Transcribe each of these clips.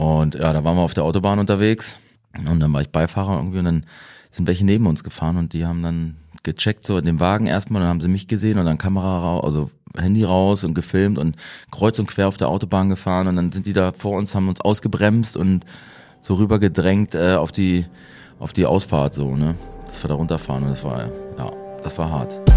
Und ja, da waren wir auf der Autobahn unterwegs und dann war ich Beifahrer irgendwie und dann sind welche neben uns gefahren und die haben dann gecheckt so in dem Wagen erstmal, dann haben sie mich gesehen und dann Kamera raus, also Handy raus und gefilmt und kreuz und quer auf der Autobahn gefahren und dann sind die da vor uns, haben uns ausgebremst und so rübergedrängt äh, auf die auf die Ausfahrt so, ne? Dass wir da runterfahren und das war ja, das war hart.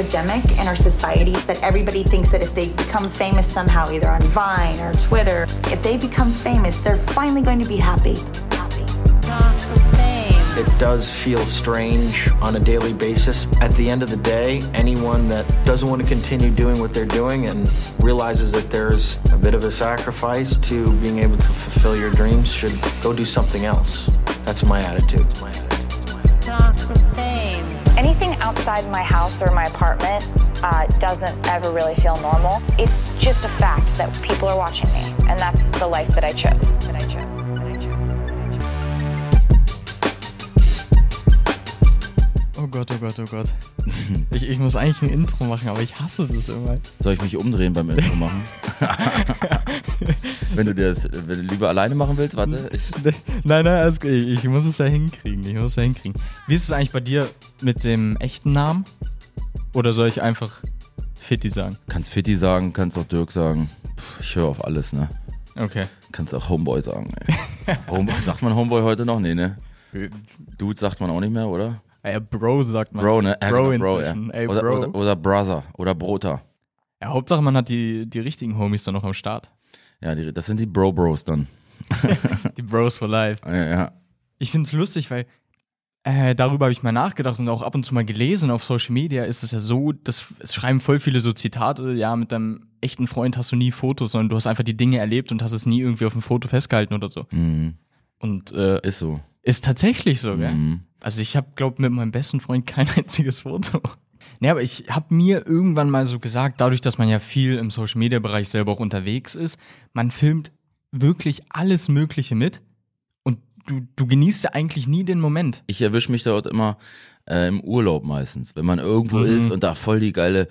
Epidemic in our society that everybody thinks that if they become famous somehow, either on Vine or Twitter, if they become famous, they're finally going to be happy. Happy. It does feel strange on a daily basis. At the end of the day, anyone that doesn't want to continue doing what they're doing and realizes that there's a bit of a sacrifice to being able to fulfill your dreams should go do something else. That's my attitude. That's my attitude. Anything outside my house or my apartment uh, doesn't ever really feel normal. It's just a fact that people are watching me, and that's the life that I chose. That I chose. Oh Gott, oh Gott, oh Gott. Ich, ich muss eigentlich ein Intro machen, aber ich hasse das immer. Soll ich mich umdrehen beim Intro machen? wenn du das wenn du lieber alleine machen willst, warte. Ich, Nein, nein, alles gut. Ich, ich muss es ja hinkriegen. Ich muss es ja hinkriegen. Wie ist es eigentlich bei dir mit dem echten Namen? Oder soll ich einfach Fitti sagen? kannst Fitti sagen, kannst auch Dirk sagen. Puh, ich höre auf alles, ne? Okay. Kannst auch Homeboy sagen. Homeboy, sagt man Homeboy heute noch? Nee, ne? Dude sagt man auch nicht mehr, oder? Ja, Bro sagt man. Bro, ne? Ja, Bro, genau, Bro ja. inzwischen. Ey, oder, Bro. Oder, oder Brother oder Brota. Ja, Hauptsache man hat die, die richtigen Homies dann noch am Start. Ja, die, das sind die Bro-Bros dann. Die Bros for life. Ja, ja. Ich find's lustig, weil äh, darüber habe ich mal nachgedacht und auch ab und zu mal gelesen auf Social Media ist es ja so, dass es schreiben voll viele so Zitate, ja, mit deinem echten Freund hast du nie Fotos, sondern du hast einfach die Dinge erlebt und hast es nie irgendwie auf dem Foto festgehalten oder so. Mhm. Und äh, Ist so. ist tatsächlich so, gell? Mhm. Also ich habe, glaube mit meinem besten Freund kein einziges Foto. Nee, aber ich habe mir irgendwann mal so gesagt, dadurch, dass man ja viel im Social-Media-Bereich selber auch unterwegs ist, man filmt wirklich alles Mögliche mit und du, du genießt ja eigentlich nie den Moment. Ich erwische mich dort immer äh, im Urlaub meistens, wenn man irgendwo Mhm. ist und da voll die geile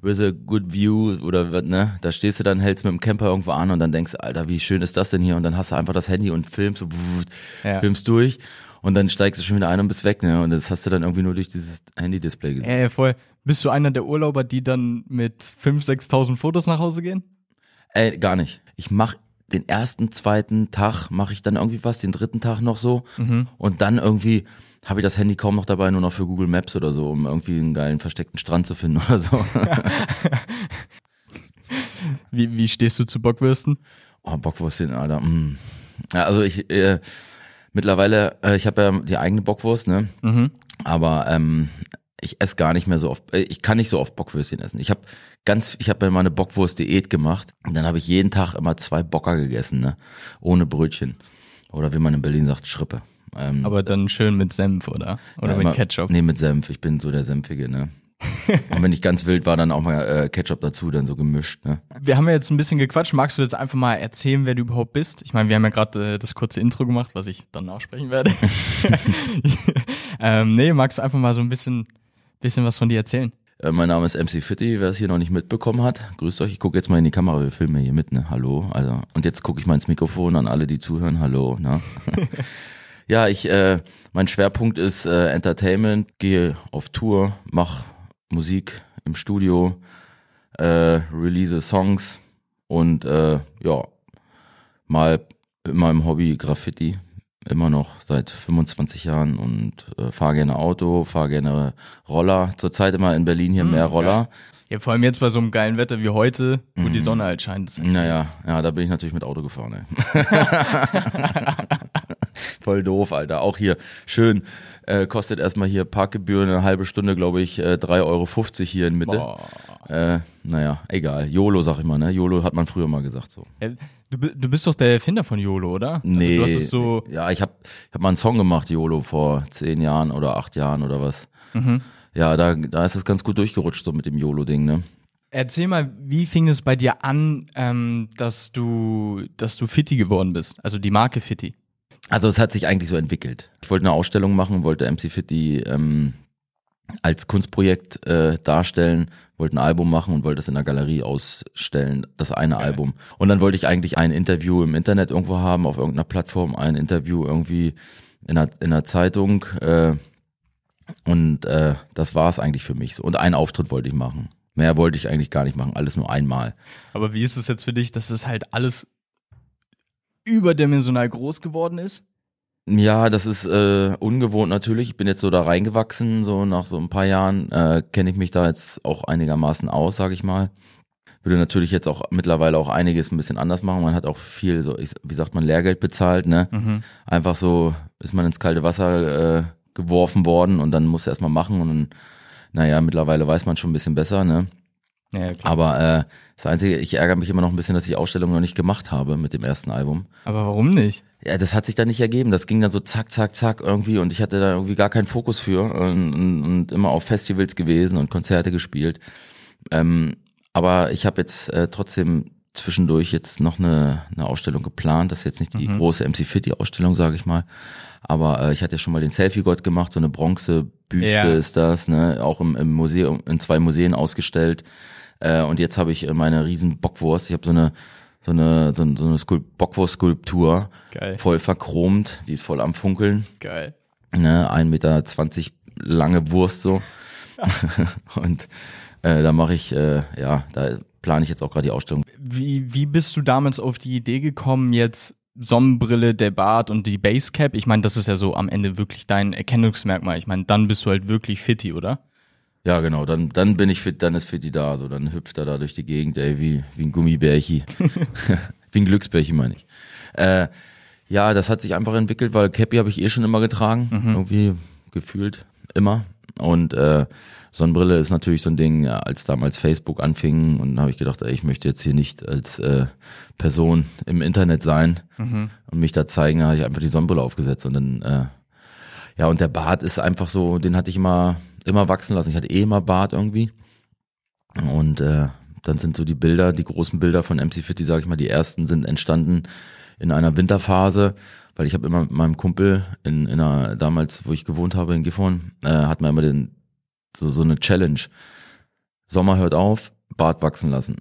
böse Good View oder was, ne, da stehst du dann, hältst mit dem Camper irgendwo an und dann denkst, Alter, wie schön ist das denn hier? Und dann hast du einfach das Handy und filmst, so, Ja. filmst durch und dann steigst du schon wieder ein und bist weg, ne? Und das hast du dann irgendwie nur durch dieses Handy-Display gesehen. Äh, voll. Bist du einer der Urlauber, die dann mit 5.000, 6.000 Fotos nach Hause gehen? Ey, gar nicht. Ich mach den ersten, zweiten Tag mache ich dann irgendwie was, den dritten Tag noch so Mhm. und dann irgendwie habe ich das Handy kaum noch dabei, nur noch für Google Maps oder so, um irgendwie einen geilen versteckten Strand zu finden oder so. Wie, wie stehst du zu Bockwürsten? Oh, Bockwürstchen, Alter. Mm. Ja, also ich äh, mittlerweile, äh, ich habe ja die eigene Bockwurst, ne? Mhm. Aber ähm, ich esse gar nicht mehr so oft. äh, Ich kann nicht so oft Bockwürstchen essen. Ich habe ganz, ich habe mir mal eine Bockwurst-Diät gemacht. Und dann habe ich jeden Tag immer zwei Bocker gegessen, ne? Ohne Brötchen. Oder wie man in Berlin sagt, Schrippe. Ähm, Aber dann schön mit Senf, oder? Oder ja, mit immer- Ketchup. Nee, mit Senf. Ich bin so der Senfige, ne? Und wenn ich ganz wild war, dann auch mal äh, Ketchup dazu, dann so gemischt, ne? Wir haben ja jetzt ein bisschen gequatscht. Magst du jetzt einfach mal erzählen, wer du überhaupt bist? Ich meine, wir haben ja gerade äh, das kurze Intro gemacht, was ich dann nachsprechen werde. ähm, nee, magst du einfach mal so ein bisschen, bisschen was von dir erzählen? Äh, mein Name ist MC Fitti, wer es hier noch nicht mitbekommen hat. Grüßt euch, ich gucke jetzt mal in die Kamera, wir filmen ja hier mit, ne? Hallo. Also, und jetzt gucke ich mal ins Mikrofon an alle, die zuhören. Hallo, ne? ja, ich, äh, mein Schwerpunkt ist äh, Entertainment, gehe auf Tour, mach Musik im Studio, äh, release Songs und äh, ja, mal in meinem Hobby Graffiti. Immer noch seit 25 Jahren und äh, fahre gerne Auto, fahre gerne Roller. Zurzeit immer in Berlin hier mehr Roller. Ja, vor allem jetzt bei so einem geilen Wetter wie heute, wo Mhm. die Sonne halt scheint. Naja, ja, da bin ich natürlich mit Auto gefahren. Voll doof, Alter. Auch hier schön, äh, kostet erstmal hier Parkgebühren eine halbe Stunde, glaube ich, äh, 3,50 Euro hier in Mitte. Boah. Äh, naja, egal. YOLO, sag ich mal, ne? YOLO hat man früher mal gesagt so. Ja, Du, du bist doch der Erfinder von YOLO, oder? Nee. Also du hast es so. Ja, ich habe ich hab mal einen Song gemacht, YOLO, vor zehn Jahren oder acht Jahren oder was. Mhm. Ja, da, da ist es ganz gut durchgerutscht, so mit dem YOLO-Ding, ne? Erzähl mal, wie fing es bei dir an, ähm, dass du, dass du Fitti geworden bist? Also die Marke Fitti. Also es hat sich eigentlich so entwickelt. Ich wollte eine Ausstellung machen, wollte MC Fitti ähm, als Kunstprojekt äh, darstellen, wollte ein Album machen und wollte das in der Galerie ausstellen, das eine Geil. Album. Und dann wollte ich eigentlich ein Interview im Internet irgendwo haben, auf irgendeiner Plattform, ein Interview irgendwie in einer, in einer Zeitung. Äh, und äh, das war es eigentlich für mich so. Und einen Auftritt wollte ich machen. Mehr wollte ich eigentlich gar nicht machen, alles nur einmal. Aber wie ist es jetzt für dich, dass das halt alles überdimensional groß geworden ist? Ja, das ist äh, ungewohnt natürlich. Ich bin jetzt so da reingewachsen, so nach so ein paar Jahren äh, kenne ich mich da jetzt auch einigermaßen aus, sage ich mal. Würde natürlich jetzt auch mittlerweile auch einiges ein bisschen anders machen. Man hat auch viel, so ich, wie sagt man, Lehrgeld bezahlt, ne? Mhm. Einfach so ist man ins kalte Wasser äh, geworfen worden und dann muss erstmal machen und dann, naja, mittlerweile weiß man schon ein bisschen besser, ne? Ja. Aber äh, das Einzige, ich ärgere mich immer noch ein bisschen, dass ich die Ausstellung noch nicht gemacht habe mit dem ersten Album. Aber warum nicht? Ja, das hat sich dann nicht ergeben. Das ging dann so zack, zack, zack irgendwie und ich hatte da irgendwie gar keinen Fokus für und, und, und immer auf Festivals gewesen und Konzerte gespielt. Ähm, aber ich habe jetzt äh, trotzdem zwischendurch jetzt noch eine, eine Ausstellung geplant. Das ist jetzt nicht die große MC Fitty Ausstellung, sage ich mal. Aber äh, ich hatte ja schon mal den Selfie-Gott gemacht, so eine Bronzebüste Ja. ist das, ne? Auch im, im Museum, in zwei Museen ausgestellt. Äh, und jetzt habe ich äh, meine riesen Bockwurst. Ich habe so eine so eine so, so eine Skul Bockwurst-Skulptur, Geil. voll verchromt, die ist voll am Funkeln. Geil. Ne, 1,20 Meter lange Wurst so. und äh, da mache ich, äh, ja, da plane ich jetzt auch gerade die Ausstellung. Wie, wie bist du damals auf die Idee gekommen, jetzt Sonnenbrille, der Bart und die Basecap? Ich meine, das ist ja so am Ende wirklich dein Erkennungsmerkmal. Ich meine, dann bist du halt wirklich fitty, oder? Ja, genau, dann, dann bin ich fit, dann ist Fitti da, so, dann hüpft er da durch die Gegend, ey, wie, wie ein Gummibärchi. wie ein Glücksbärchi, meine ich. Äh, ja, das hat sich einfach entwickelt, weil Cappy habe ich eh schon immer getragen, irgendwie gefühlt immer. Und äh, Sonnenbrille ist natürlich so ein Ding, als damals Facebook anfing und habe ich gedacht, ey, ich möchte jetzt hier nicht als äh, Person im Internet sein und mich da zeigen, da habe ich einfach die Sonnenbrille aufgesetzt und dann äh, ja, und der Bart ist einfach so, den hatte ich immer, immer wachsen lassen. Ich hatte eh immer Bart irgendwie. Und äh, dann sind so die Bilder, die großen Bilder von MC Fitty, sag ich mal, die ersten sind entstanden in einer Winterphase, weil ich habe immer mit meinem Kumpel in, in einer, damals, wo ich gewohnt habe in Gifhorn, äh, hatten wir immer den, so, so eine Challenge. Sommer hört auf, Bart wachsen lassen.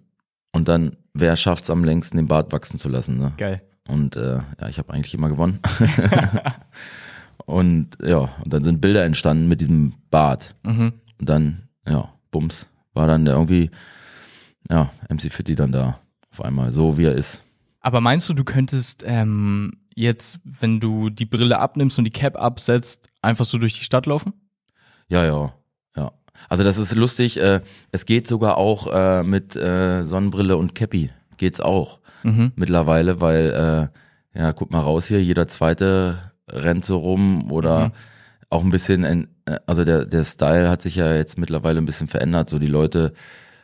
Und dann, wer schafft's am längsten, den Bart wachsen zu lassen, ne? Geil. Und äh, ja, ich habe eigentlich immer gewonnen. und ja, und dann sind Bilder entstanden mit diesem Bart. Mhm. Und dann, ja, Bums, war dann der irgendwie, ja, MC Fitty dann da auf einmal, so wie er ist. Aber meinst du, du könntest ähm, jetzt, wenn du die Brille abnimmst und die Cap absetzt, einfach so durch die Stadt laufen? Ja, ja, ja. Also das ist lustig, äh, es geht sogar auch äh, mit äh, Sonnenbrille und Cappy, geht's auch Mhm. mittlerweile, weil, äh, ja, guck mal raus hier, jeder zweite rennt so rum oder Mhm. auch ein bisschen, in, äh, also der, der Style hat sich ja jetzt mittlerweile ein bisschen verändert, so die Leute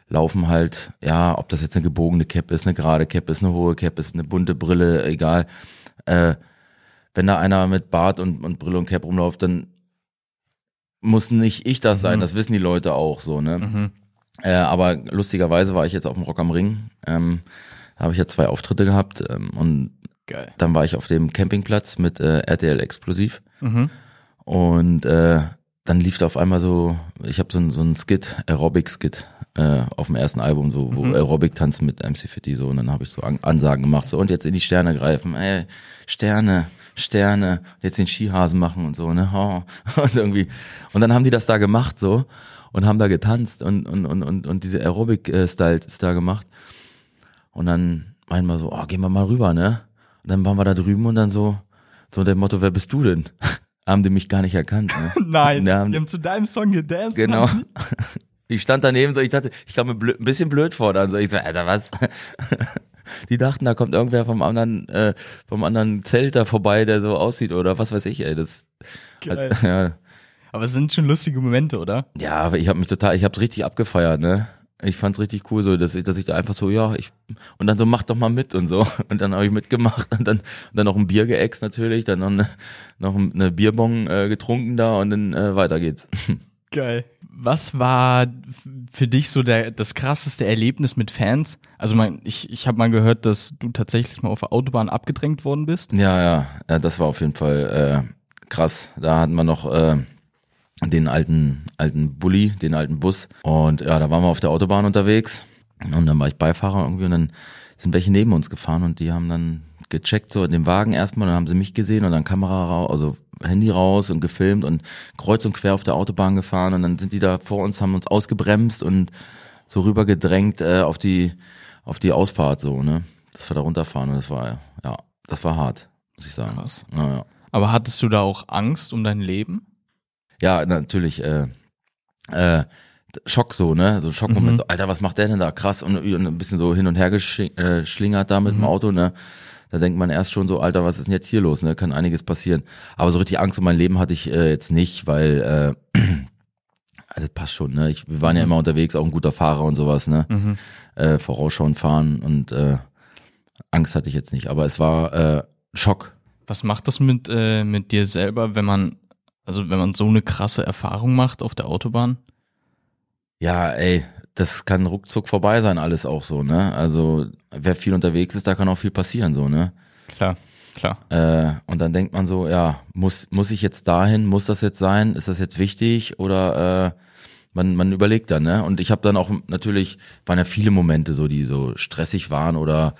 laufen halt, ja, ob das jetzt eine gebogene Cap ist, eine gerade Cap ist, eine hohe Cap ist, eine bunte Brille, egal. Äh, wenn da einer mit Bart und, und Brille und Cap rumläuft, dann muss nicht ich das sein, Mhm. das wissen die Leute auch so, ne? Mhm. Äh, aber lustigerweise war ich jetzt auf dem Rock am Ring. Ähm, da habe ich ja zwei Auftritte gehabt ähm, und Geil. dann war ich auf dem Campingplatz mit äh, RTL Explosiv Mhm. und äh, dann lief da auf einmal so, ich habe so ein so ein Skit, Aerobic-Skit äh, auf dem ersten Album, so wo Mhm. Aerobic tanzen mit MC Fitty so und dann habe ich so An Ansagen gemacht, so und jetzt in die Sterne greifen, ey, Sterne, Sterne, jetzt den Skihasen machen und so, ne? Oh. Und irgendwie. Und dann haben die das da gemacht so und haben da getanzt und, und, und, und, und diese Aerobic-Styles ist da gemacht. Und dann meinen wir so, oh, gehen wir mal rüber, ne? Und dann waren wir da drüben und dann so, so der Motto, wer bist du denn? haben die mich gar nicht erkannt. Ne? Nein, Ja, die haben zu deinem Song gedanced. Genau. Ich stand daneben so, ich dachte, ich kam mir blöd, ein bisschen blöd vor dann. So, ich so, Alter, was? Die dachten, da kommt irgendwer vom anderen, äh, vom anderen Zelt da vorbei, der so aussieht oder was weiß ich, ey. Das, Geil. ja, Aber es sind schon lustige Momente, oder? ja, aber ich habe mich total, ich hab's richtig abgefeiert, ne? Ich fand's richtig cool, so, dass ich, dass ich da einfach so, ja, ich und dann so mach doch mal mit und so und dann habe ich mitgemacht und dann und dann noch ein Bier geäxt natürlich, dann noch eine, noch eine Bierbong äh, getrunken da und dann äh, weiter geht's. Geil. Was war für dich so der, das krasseste Erlebnis mit Fans? Also mein, ich, ich habe mal gehört, dass du tatsächlich mal auf der Autobahn abgedrängt worden bist. Ja, ja, ja, das war auf jeden Fall äh, krass. Da hatten wir noch, äh, den alten, alten Bulli, den alten Bus. Und ja, da waren wir auf der Autobahn unterwegs. Und dann war ich Beifahrer irgendwie und dann sind welche neben uns gefahren und die haben dann gecheckt, so in dem Wagen erstmal, dann haben sie mich gesehen und dann Kamera raus, also Handy raus und gefilmt und kreuz und quer auf der Autobahn gefahren und dann sind die da vor uns, haben uns ausgebremst und so rüber gedrängt äh, auf die auf die Ausfahrt so, ne? Dass wir da runterfahren und das war ja, das war hart, muss ich sagen. Krass. Ja, ja. Aber hattest du da auch Angst um dein Leben? Ja, natürlich. Äh, äh, Schock so, ne? So Schockmoment. Mhm. So, Alter, was macht der denn da? Krass. Und, und ein bisschen so hin und her geschlingert da mit Mhm. dem Auto, ne? Da denkt man erst schon so, Alter, was ist denn jetzt hier los? Ne? Kann einiges passieren. Aber so richtig Angst um mein Leben hatte ich äh, jetzt nicht, weil äh, das passt schon, ne? Ich, wir waren ja immer unterwegs, auch ein guter Fahrer und sowas, ne? Mhm. Äh, vorausschauend fahren und äh, Angst hatte ich jetzt nicht. Aber es war äh, Schock. Was macht das mit, äh, mit dir selber, wenn man, also wenn man so eine krasse Erfahrung macht auf der Autobahn? Ja, ey, das kann ruckzuck vorbei sein, alles auch so, ne? Also, wer viel unterwegs ist, da kann auch viel passieren, so, ne? Klar, klar. Äh, und dann denkt man so, ja, muss, muss ich jetzt dahin, muss das jetzt sein, ist das jetzt wichtig oder äh, man, man überlegt dann, ne? Und ich habe dann auch natürlich, waren ja viele Momente so, die so stressig waren oder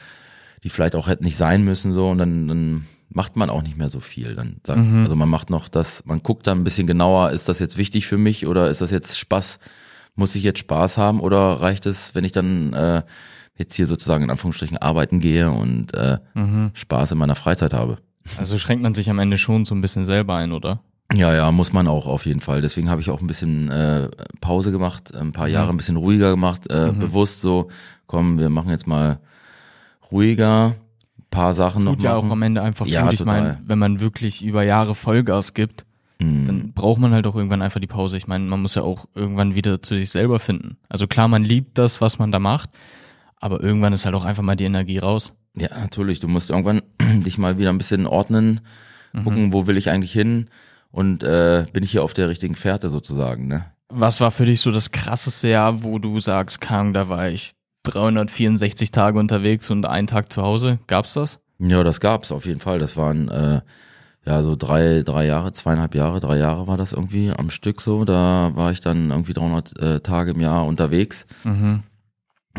die vielleicht auch hätten nicht sein müssen, so, und dann, dann macht man auch nicht mehr so viel. Dann sagt, Also man macht noch das, man guckt dann ein bisschen genauer, ist das jetzt wichtig für mich oder ist das jetzt Spaß? Muss ich jetzt Spaß haben oder reicht es, wenn ich dann äh, jetzt hier sozusagen in Anführungsstrichen arbeiten gehe und äh, Spaß in meiner Freizeit habe? Also schränkt man sich am Ende schon so ein bisschen selber ein, oder? Ja, ja, muss man auch auf jeden Fall. Deswegen habe ich auch ein bisschen äh, Pause gemacht, ein paar Jahre ein bisschen ruhiger gemacht, äh, bewusst so, komm, wir machen jetzt mal ruhiger, paar Sachen noch Tut ja auch machen. am Ende einfach Ja, gut. Ich meine, wenn man wirklich über Jahre Vollgas gibt, Mhm. dann braucht man halt auch irgendwann einfach die Pause. Ich meine, man muss ja auch irgendwann wieder zu sich selber finden. Also klar, man liebt das, was man da macht, aber irgendwann ist halt auch einfach mal die Energie raus. Ja, natürlich. Du musst irgendwann dich mal wieder ein bisschen ordnen, gucken, wo will ich eigentlich hin und äh, bin ich hier auf der richtigen Fährte sozusagen, ne? Was war für dich so das krasseste Jahr, wo du sagst, Kang, da war ich 364 Tage unterwegs und einen Tag zu Hause? Gab's das? Ja, das gab's auf jeden Fall. Das waren äh, ja so drei, drei Jahre, zweieinhalb Jahre, drei Jahre war das irgendwie am Stück so. Da war ich dann irgendwie 300 äh, Tage im Jahr unterwegs. Mhm.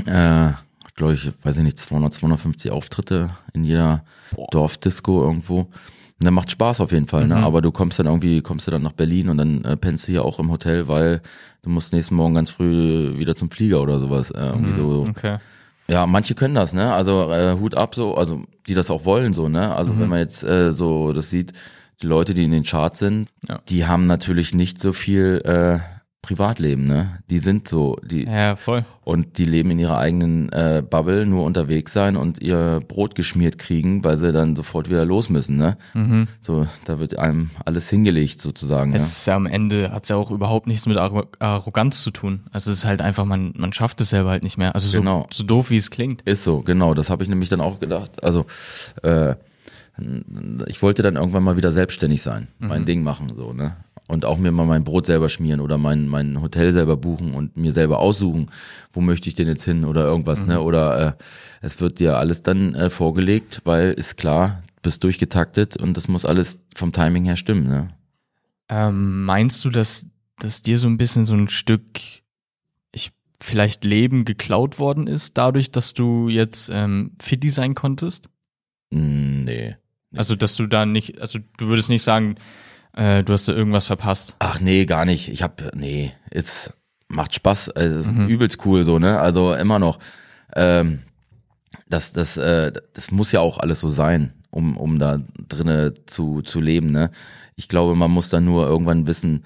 Äh, glaube ich, weiß ich nicht, 200, 250 Auftritte in jeder Dorfdisco irgendwo. Und der macht Spaß auf jeden Fall, ne? Mhm. Aber du kommst dann irgendwie, kommst du dann nach Berlin und dann äh, pennst du hier auch im Hotel, weil du musst nächsten Morgen ganz früh wieder zum Flieger oder sowas. Äh, irgendwie so. Okay. Ja, manche können das, ne? Also äh, Hut ab so, also die das auch wollen so, ne? Also Mhm. wenn man jetzt äh, so das sieht, die Leute, die in den Charts sind, Ja. die haben natürlich nicht so viel äh, Privatleben, ne? Die sind so, die Ja, voll. und die leben in ihrer eigenen äh, Bubble, nur unterwegs sein und ihr Brot geschmiert kriegen, weil sie dann sofort wieder los müssen, ne? So, da wird einem alles hingelegt sozusagen. Es Ja. ist ja am Ende, hat's ja auch überhaupt nichts mit Arro Arroganz zu tun. Also es ist halt einfach, man, man schafft es selber halt nicht mehr. Also so, Genau. so doof, wie es klingt. Ist so, genau. Das habe ich nämlich dann auch gedacht. Also äh, ich wollte dann irgendwann mal wieder selbstständig sein, mein Ding machen, so, ne? Und auch mir mal mein Brot selber schmieren oder mein, mein Hotel selber buchen und mir selber aussuchen, wo möchte ich denn jetzt hin oder irgendwas, ne? Oder äh, es wird dir alles dann äh, vorgelegt, weil ist klar, bist durchgetaktet und das muss alles vom Timing her stimmen, ne? Ähm, meinst du, dass, dass dir so ein bisschen so ein Stück, ich vielleicht Leben geklaut worden ist, dadurch, dass du jetzt ähm, Fitti sein konntest? Mm, Nee. Also, dass du da nicht, also du würdest nicht sagen, äh, du hast da irgendwas verpasst. Ach nee, gar nicht. Ich hab, nee, es macht Spaß, also übelst cool so, ne? Also immer noch. Ähm, das, das, äh, das muss ja auch alles so sein, um, um da drinne zu, zu leben, ne? Ich glaube, man muss dann nur irgendwann wissen,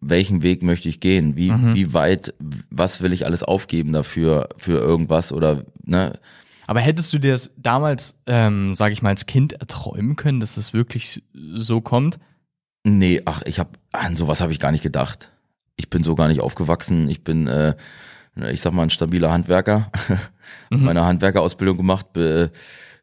welchen Weg möchte ich gehen, wie, wie weit, was will ich alles aufgeben dafür, für irgendwas oder, ne? Aber hättest du dir das damals, ähm, sage ich mal, als Kind erträumen können, dass es wirklich so kommt? Nee, ach, ich hab, an sowas habe ich gar nicht gedacht. Ich bin so gar nicht aufgewachsen. Ich bin, äh, ich sag mal, ein stabiler Handwerker. Meine Handwerkerausbildung gemacht, be,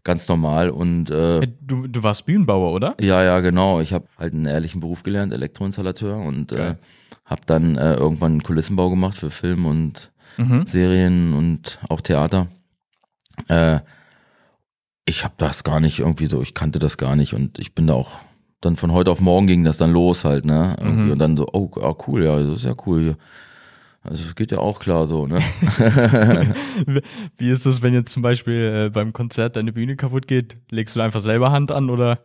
ganz normal und äh, Äh, Du, du warst Bühnenbauer, oder? ja, ja, genau. Ich habe halt einen ehrlichen Beruf gelernt, Elektroinstallateur und äh, Geil. habe dann äh, irgendwann einen Kulissenbau gemacht für Film und Mhm. Serien und auch Theater. Äh, ich habe das gar nicht irgendwie so, ich kannte das gar nicht und ich bin da auch dann von heute auf morgen ging das dann los halt, ne? Irgendwie. Und dann so, oh, ah, cool, ja, das ist ja cool hier. Also es geht ja auch klar so, ne? Wie ist das, wenn jetzt zum Beispiel äh, beim Konzert deine Bühne kaputt geht? Legst du einfach selber Hand an oder?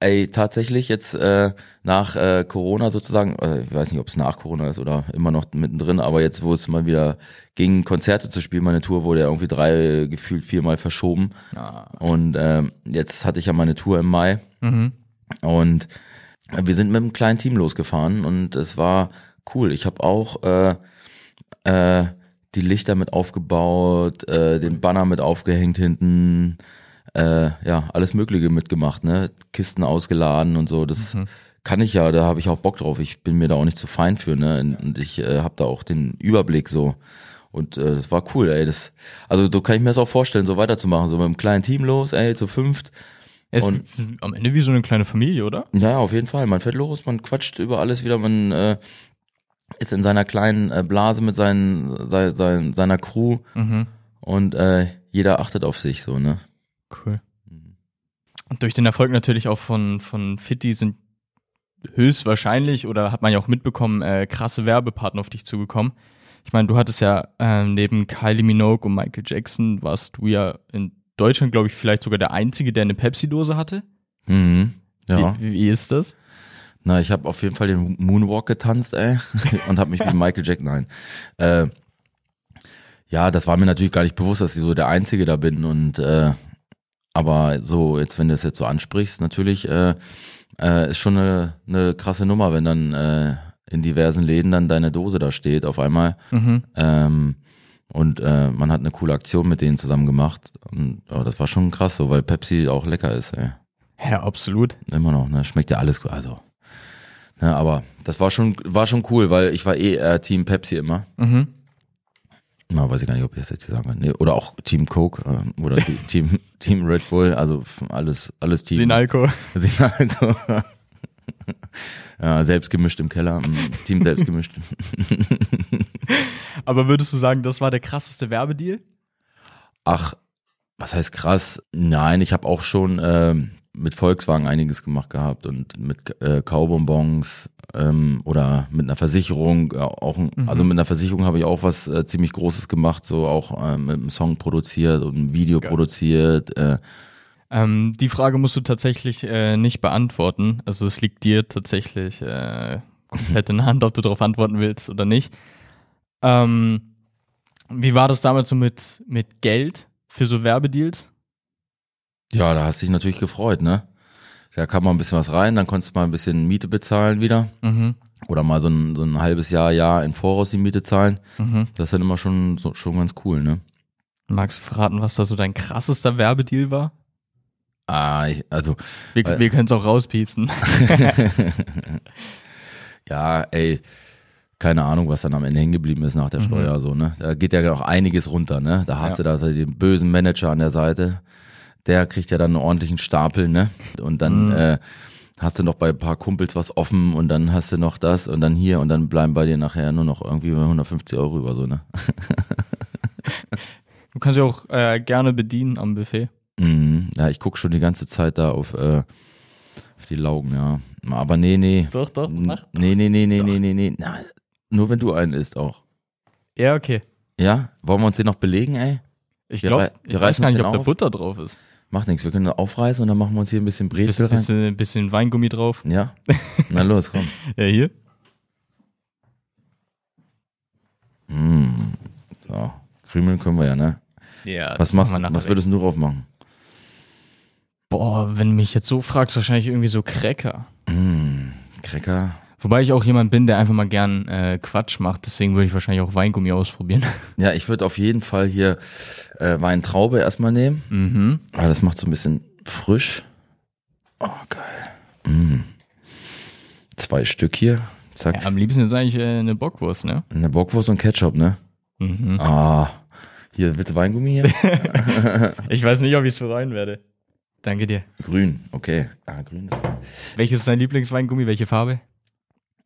Ey, tatsächlich jetzt äh, nach äh, Corona sozusagen, äh, ich weiß nicht, ob es nach Corona ist oder immer noch mittendrin, aber jetzt, wo es mal wieder ging, Konzerte zu spielen, meine Tour wurde ja irgendwie drei, gefühlt viermal verschoben. Ah. Und ähm, jetzt hatte ich ja meine Tour im Mai Mhm. Und wir sind mit einem kleinen Team losgefahren und es war cool. Ich habe auch äh, äh, die Lichter mit aufgebaut, äh, den Banner mit aufgehängt hinten, äh, ja, alles Mögliche mitgemacht, ne? Kisten ausgeladen und so. Das kann ich ja, da habe ich auch Bock drauf. Ich bin mir da auch nicht zu fein für, ne? Und ich äh, habe da auch den Überblick so. Und äh, das war cool, ey. Das, also so kann ich mir das auch vorstellen, so weiterzumachen. So mit einem kleinen Team los, ey, zu fünft. Es Und- ist am Ende wie so eine kleine Familie, oder? Ja, auf jeden Fall. Man fährt los, man quatscht über alles wieder, man äh, ist in seiner kleinen äh, Blase mit seinen, sei, sein, seiner Crew Mhm. und äh, jeder achtet auf sich so, ne? Cool. Und durch den Erfolg natürlich auch von, von Fitti sind höchstwahrscheinlich oder hat man ja auch mitbekommen, äh, krasse Werbepartner auf dich zugekommen. Ich meine, du hattest ja ähm, neben Kylie Minogue und Michael Jackson warst du ja in Deutschland, glaube ich, vielleicht sogar der Einzige, der eine Pepsi-Dose hatte. Mhm. Ja. Wie, wie ist das? Na, ich habe auf jeden Fall den Moonwalk getanzt, ey, und habe mich wie Michael Jackson, nein. Äh, ja, das war mir natürlich gar nicht bewusst, dass ich so der Einzige da bin und äh, aber so, jetzt wenn du das jetzt so ansprichst, natürlich äh, äh, ist schon eine, eine krasse Nummer, wenn dann äh, in diversen Läden dann deine Dose da steht auf einmal. Mhm. Ähm, und äh, man hat eine coole Aktion mit denen zusammen gemacht. Und oh, das war schon krass so, weil Pepsi auch lecker ist, ey. Ja, absolut. Immer noch, ne? Schmeckt ja alles gut. Also. Ne, aber das war schon, war schon cool, weil ich war eh äh, Team Pepsi immer. Mhm. Na, weiß ich gar nicht, ob ich das jetzt hier sagen kann. Nee, oder auch Team Coke ähm, oder Team, Team Red Bull, also alles, alles Team. Sinalco. Sinalco. ja, selbst gemischt im Keller. mm, Team selbst gemischt. Aber würdest du sagen, das war der krasseste Werbedeal? Ach, was heißt krass? Nein, ich habe auch schon ähm, mit Volkswagen einiges gemacht gehabt und mit äh, Kaubonbons ähm, oder mit einer Versicherung, äh, auch ein, also mit einer Versicherung habe ich auch was äh, ziemlich Großes gemacht, so auch äh, mit einem Song produziert und ein Video produziert. Äh, Ähm, die Frage musst du tatsächlich äh, nicht beantworten. Also es liegt dir tatsächlich äh, komplett in der Hand, ob du darauf antworten willst oder nicht. Ähm, wie war das damals so mit, mit Geld für so Werbedeals? ja, da hast du dich natürlich gefreut, ne? Da kam mal ein bisschen was rein, dann konntest du mal ein bisschen Miete bezahlen wieder. Mhm. Oder mal so ein, so ein halbes Jahr, Jahr im Voraus die Miete zahlen. Mhm. Das ist dann immer schon, so, schon ganz cool, ne? Magst du verraten, was da so dein krassester Werbedeal war? Ah, ich, also Wir, Weil- wir können es auch rauspiepsen. ja, ey, keine Ahnung, was dann am Ende hängen geblieben ist nach der Steuer, so, ne? Da geht ja auch einiges runter, ne? Da hast Ja. du da den bösen Manager an der Seite, der kriegt ja dann einen ordentlichen Stapel, ne? Und dann Mhm. äh, hast du noch bei ein paar Kumpels was offen und dann hast du noch das und dann hier und dann bleiben bei dir nachher nur noch irgendwie 150 Euro über, so, ne? Du kannst ja auch äh, gerne bedienen am Buffet. Mhm. Ja, ich guck schon die ganze Zeit da auf, äh, auf die Laugen, ja. Aber nee, nee. Doch, doch, mach. Nee, nee, nee, nee, nee, nee, nee. Na, nur wenn du einen isst auch. Ja, okay. Ja? Wollen wir uns den noch belegen, ey? Ich glaube, ich weiß gar nicht, ob da auf. Butter drauf ist. Macht nichts, wir können aufreißen und dann machen wir uns hier ein bisschen Brezel rein. bisschen, bisschen Weingummi drauf. Ja? Na los, komm. Ja, hier. Mm. So, krümeln können wir ja, ne? Ja, Was machst du? Was würdest du drauf machen? Boah, wenn du mich jetzt so fragst, wahrscheinlich irgendwie so Cracker. Mm. Cracker. Wobei ich auch jemand bin, der einfach mal gern äh, Quatsch macht, deswegen würde ich wahrscheinlich auch Weingummi ausprobieren. Ja, ich würde auf jeden Fall hier äh, Weintraube erstmal nehmen. mhm. Weil das macht so ein bisschen frisch. Oh, geil. Mm. Zwei Stück hier. Zack. Ja, am liebsten ist eigentlich äh, eine Bockwurst, ne? Eine Bockwurst und Ketchup, ne? Mhm. Ah. Hier, bitte Weingummi hier. Ich weiß nicht, ob ich es bereuen werde. Danke dir. grün, okay. Ah, grün ist. Welches ist dein Lieblingsweingummi? Welche Farbe?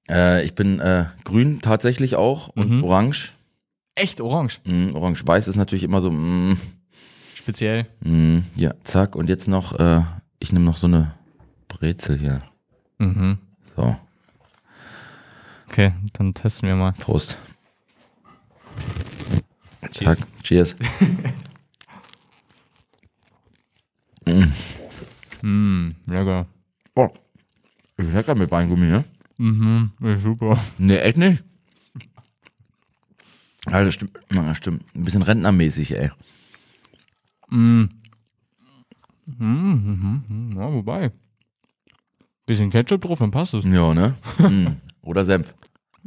Äh, ich bin äh, grün tatsächlich auch und Mhm. orange. Echt orange. Mm, Orange-Weiß ist natürlich immer so, mm, Speziell. mm, ja, zack. Und jetzt noch, äh, ich nehme noch so eine Brezel hier. Mhm. So, Okay, dann testen wir mal. Prost. Cheers. Zack, cheers. Mm, lecker. Oh, lecker mit Weingummi, ne? Mhm, ist super. Ne, echt nicht? Ja, das stimmt. Ja, das stimmt. Ein bisschen rentnermäßig, ey. Ja, wobei. Bisschen Ketchup drauf, dann passt es. Ja, ne? Mm. Oder Senf.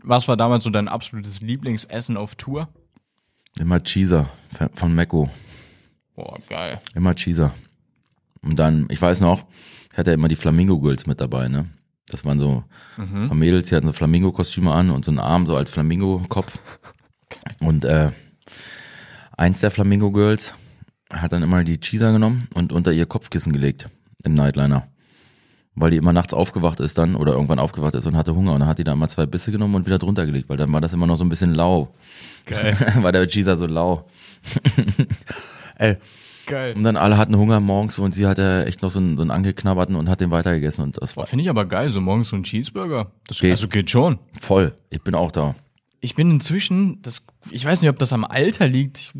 Was war damals so dein absolutes Lieblingsessen auf Tour? Immer Cheeser von Mecco. Boah, geil. Immer Cheeser. Und dann, ich weiß noch, ich hatte ja immer die Flamingo-Girls mit dabei, ne? Das waren so paar Mädels, die hatten so Flamingo-Kostüme an und so einen Arm so als Flamingo-Kopf. Und äh, eins der Flamingo-Girls hat dann immer die Cheeser genommen und unter ihr Kopfkissen gelegt im Nightliner. Weil die immer nachts aufgewacht ist dann oder irgendwann aufgewacht ist und hatte Hunger und dann hat die da immer zwei Bisse genommen und wieder drunter gelegt, weil dann war das immer noch so ein bisschen lau. Geil. war der Cheeser so lau. Ey, Geil. und dann alle hatten Hunger morgens und sie hatte echt noch so einen, so einen angeknabberten und hat den weitergegessen und das war Finde ich aber geil, so morgens so ein Cheeseburger. Das Geht. also geht schon. voll. Ich bin auch da. Ich bin inzwischen, das, ich weiß nicht, ob das am Alter liegt, ich,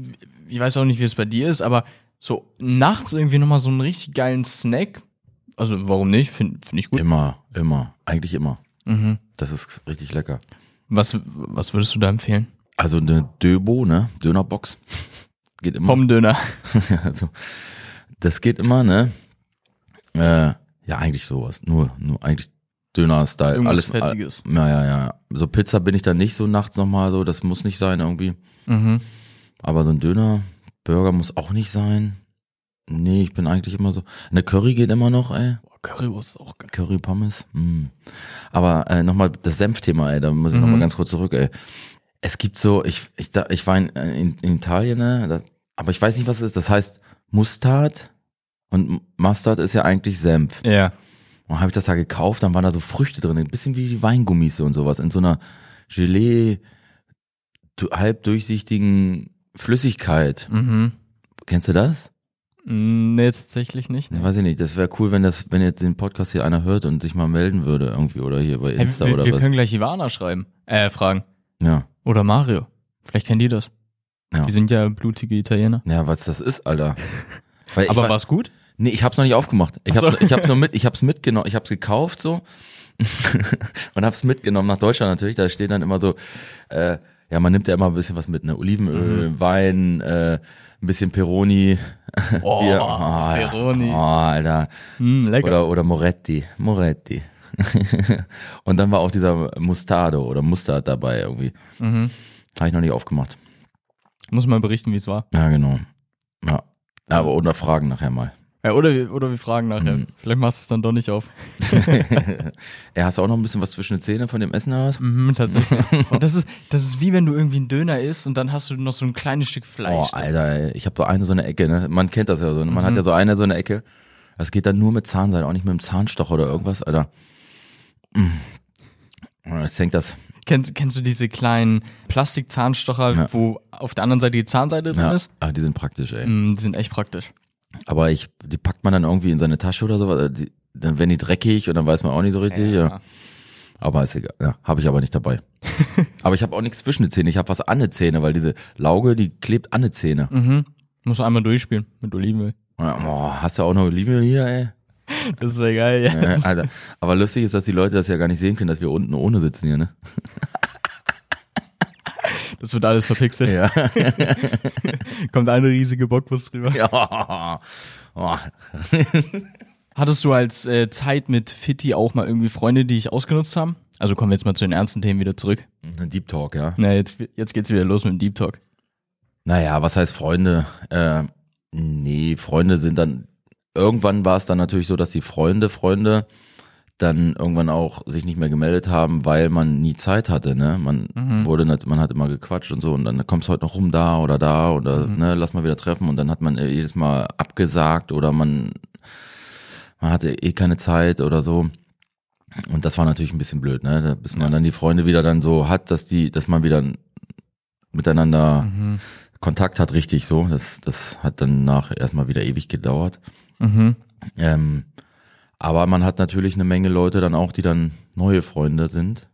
ich weiß auch nicht, wie es bei dir ist, aber so nachts irgendwie nochmal so einen richtig geilen Snack. Also warum nicht? Finde find ich gut. Immer, immer. Eigentlich immer. Mhm. Das ist richtig lecker. Was, was würdest du da empfehlen? Also eine Döbo, ne? Dönerbox. Geht immer. Pommdöner. also, das geht immer, ne? Äh, ja, eigentlich sowas. Nur, nur eigentlich Döner-Style. Irgendwas Alles Fettiges. Ja, ja, ja. So Pizza bin ich dann nicht so nachts nochmal so. Das muss nicht sein irgendwie. Mhm. Aber so ein Döner, Burger muss auch nicht sein. Nee, ich bin eigentlich immer so. Eine Curry geht immer noch, ey. Boah, Currywurst ist auch geil. Curry Pommes. Mm. Aber äh, nochmal das Senfthema, ey, da muss ich noch nochmal ganz kurz zurück, ey. Es gibt so, ich, ich, ich war in, in, in Italien, ne, das, aber ich weiß nicht, was es ist. Das heißt Mustard und Mustard ist ja eigentlich Senf. Ja. Und habe ich das da gekauft, dann waren da so Früchte drin, ein bisschen wie die Weingummis und sowas, in so einer Gelee, halb durchsichtigen Flüssigkeit. Mhm. Kennst du das? Nee, tatsächlich nicht. Ja, weiß ich nicht. Das wäre cool, wenn das, wenn jetzt den Podcast hier einer hört und sich mal melden würde irgendwie oder hier bei Hey, Insta wir oder wir was. können gleich Ivana schreiben. Äh, fragen. Ja, Oder Mario. Vielleicht kennen die das. Ja. Die sind ja blutige Italiener. ja, was das ist, Alter. Weil Aber war- war's gut? Nee, ich hab's noch nicht aufgemacht. Ich hab, so. ich hab's nur mit, ich hab's mitgenommen, ich hab's gekauft so und hab's mitgenommen nach Deutschland natürlich. Da steht dann immer so, äh, ja, man nimmt ja immer ein bisschen was mit, ne? Olivenöl, Mhm. Wein, äh, ein bisschen Peroni. Oh, Bier. ja. Peroni. Oh, Alter. Mm, lecker. Oder, oder Moretti. Moretti. und dann war auch dieser Mustardo oder Mustard dabei irgendwie. Mhm. Habe ich noch nicht aufgemacht. Muss mal berichten, wie es war. Ja, genau. Ja. Aber oder Fragen nachher mal. Ja, oder, wir- oder wir fragen nachher. Mhm. Vielleicht machst du es dann doch nicht auf. er hast du auch noch ein bisschen was zwischen den Zähnen von dem Essen oder was? Mhm, tatsächlich. Das ist, das ist wie wenn du irgendwie einen Döner isst und dann hast du noch so ein kleines Stück Oh, Fleisch. Alter, ey. ich habe so eine so eine Ecke, ne? Man kennt das ja so. Ne? Man hat Mhm. ja so eine so eine Ecke. Das geht dann nur mit Zahnseide, auch nicht mit dem Zahnstocher oder irgendwas, Alter. Mm. Jetzt hängt das. Kennst, kennst du diese kleinen Plastikzahnstocher, Ja. wo auf der anderen Seite die Zahnseite drin Ja, ist? ah, die sind praktisch, ey. Mm, die sind echt praktisch. Aber ich, die packt man dann irgendwie in seine Tasche oder so. weil Die, dann werden die dreckig und dann weiß man auch nicht so richtig. Ja. Aber ist egal. Ja, habe ich aber nicht dabei. aber ich habe auch nichts zwischen den Zähnen. Ich habe was an den Zähne, weil diese Lauge, die klebt an den Zähne. Mhm. Muss einmal durchspielen mit Olivenöl. Ja, Boah, hast du auch noch Olivenöl hier, ey? Das wäre geil, ja. Äh, Alter. Aber lustig ist, dass die Leute das ja gar nicht sehen können, dass wir unten ohne sitzen hier, ne? Das wird alles verpixelt. Ja. Kommt eine riesige Bockwurst drüber. ja. Oh. Hattest du als äh, Zeit mit Fitti auch mal irgendwie Freunde, die dich ausgenutzt haben? Also kommen wir jetzt mal zu den ernsten Themen wieder zurück. Ein Deep Talk, ja. Na, jetzt, jetzt geht's wieder los mit dem Deep Talk. Naja, was heißt Freunde? Äh, nee, Freunde sind dann, irgendwann war es dann natürlich so, dass die Freunde, Freunde dann irgendwann auch sich nicht mehr gemeldet haben, weil man nie Zeit hatte, ne? Man wurde nicht, man hat immer gequatscht und so und dann kommst heute noch rum da oder da oder ne, lass mal wieder treffen und dann hat man äh, jedes Mal abgesagt oder man man hatte eh keine Zeit oder so. Und das war natürlich ein bisschen blöd, ne? Bis man dann die Freunde wieder dann so hat, dass die, dass man wieder miteinander Mhm. Kontakt hat, richtig so. Das, das hat dann nach erstmal wieder ewig gedauert. Mhm. Ähm, Aber man hat natürlich eine Menge Leute dann auch, die dann neue Freunde sind.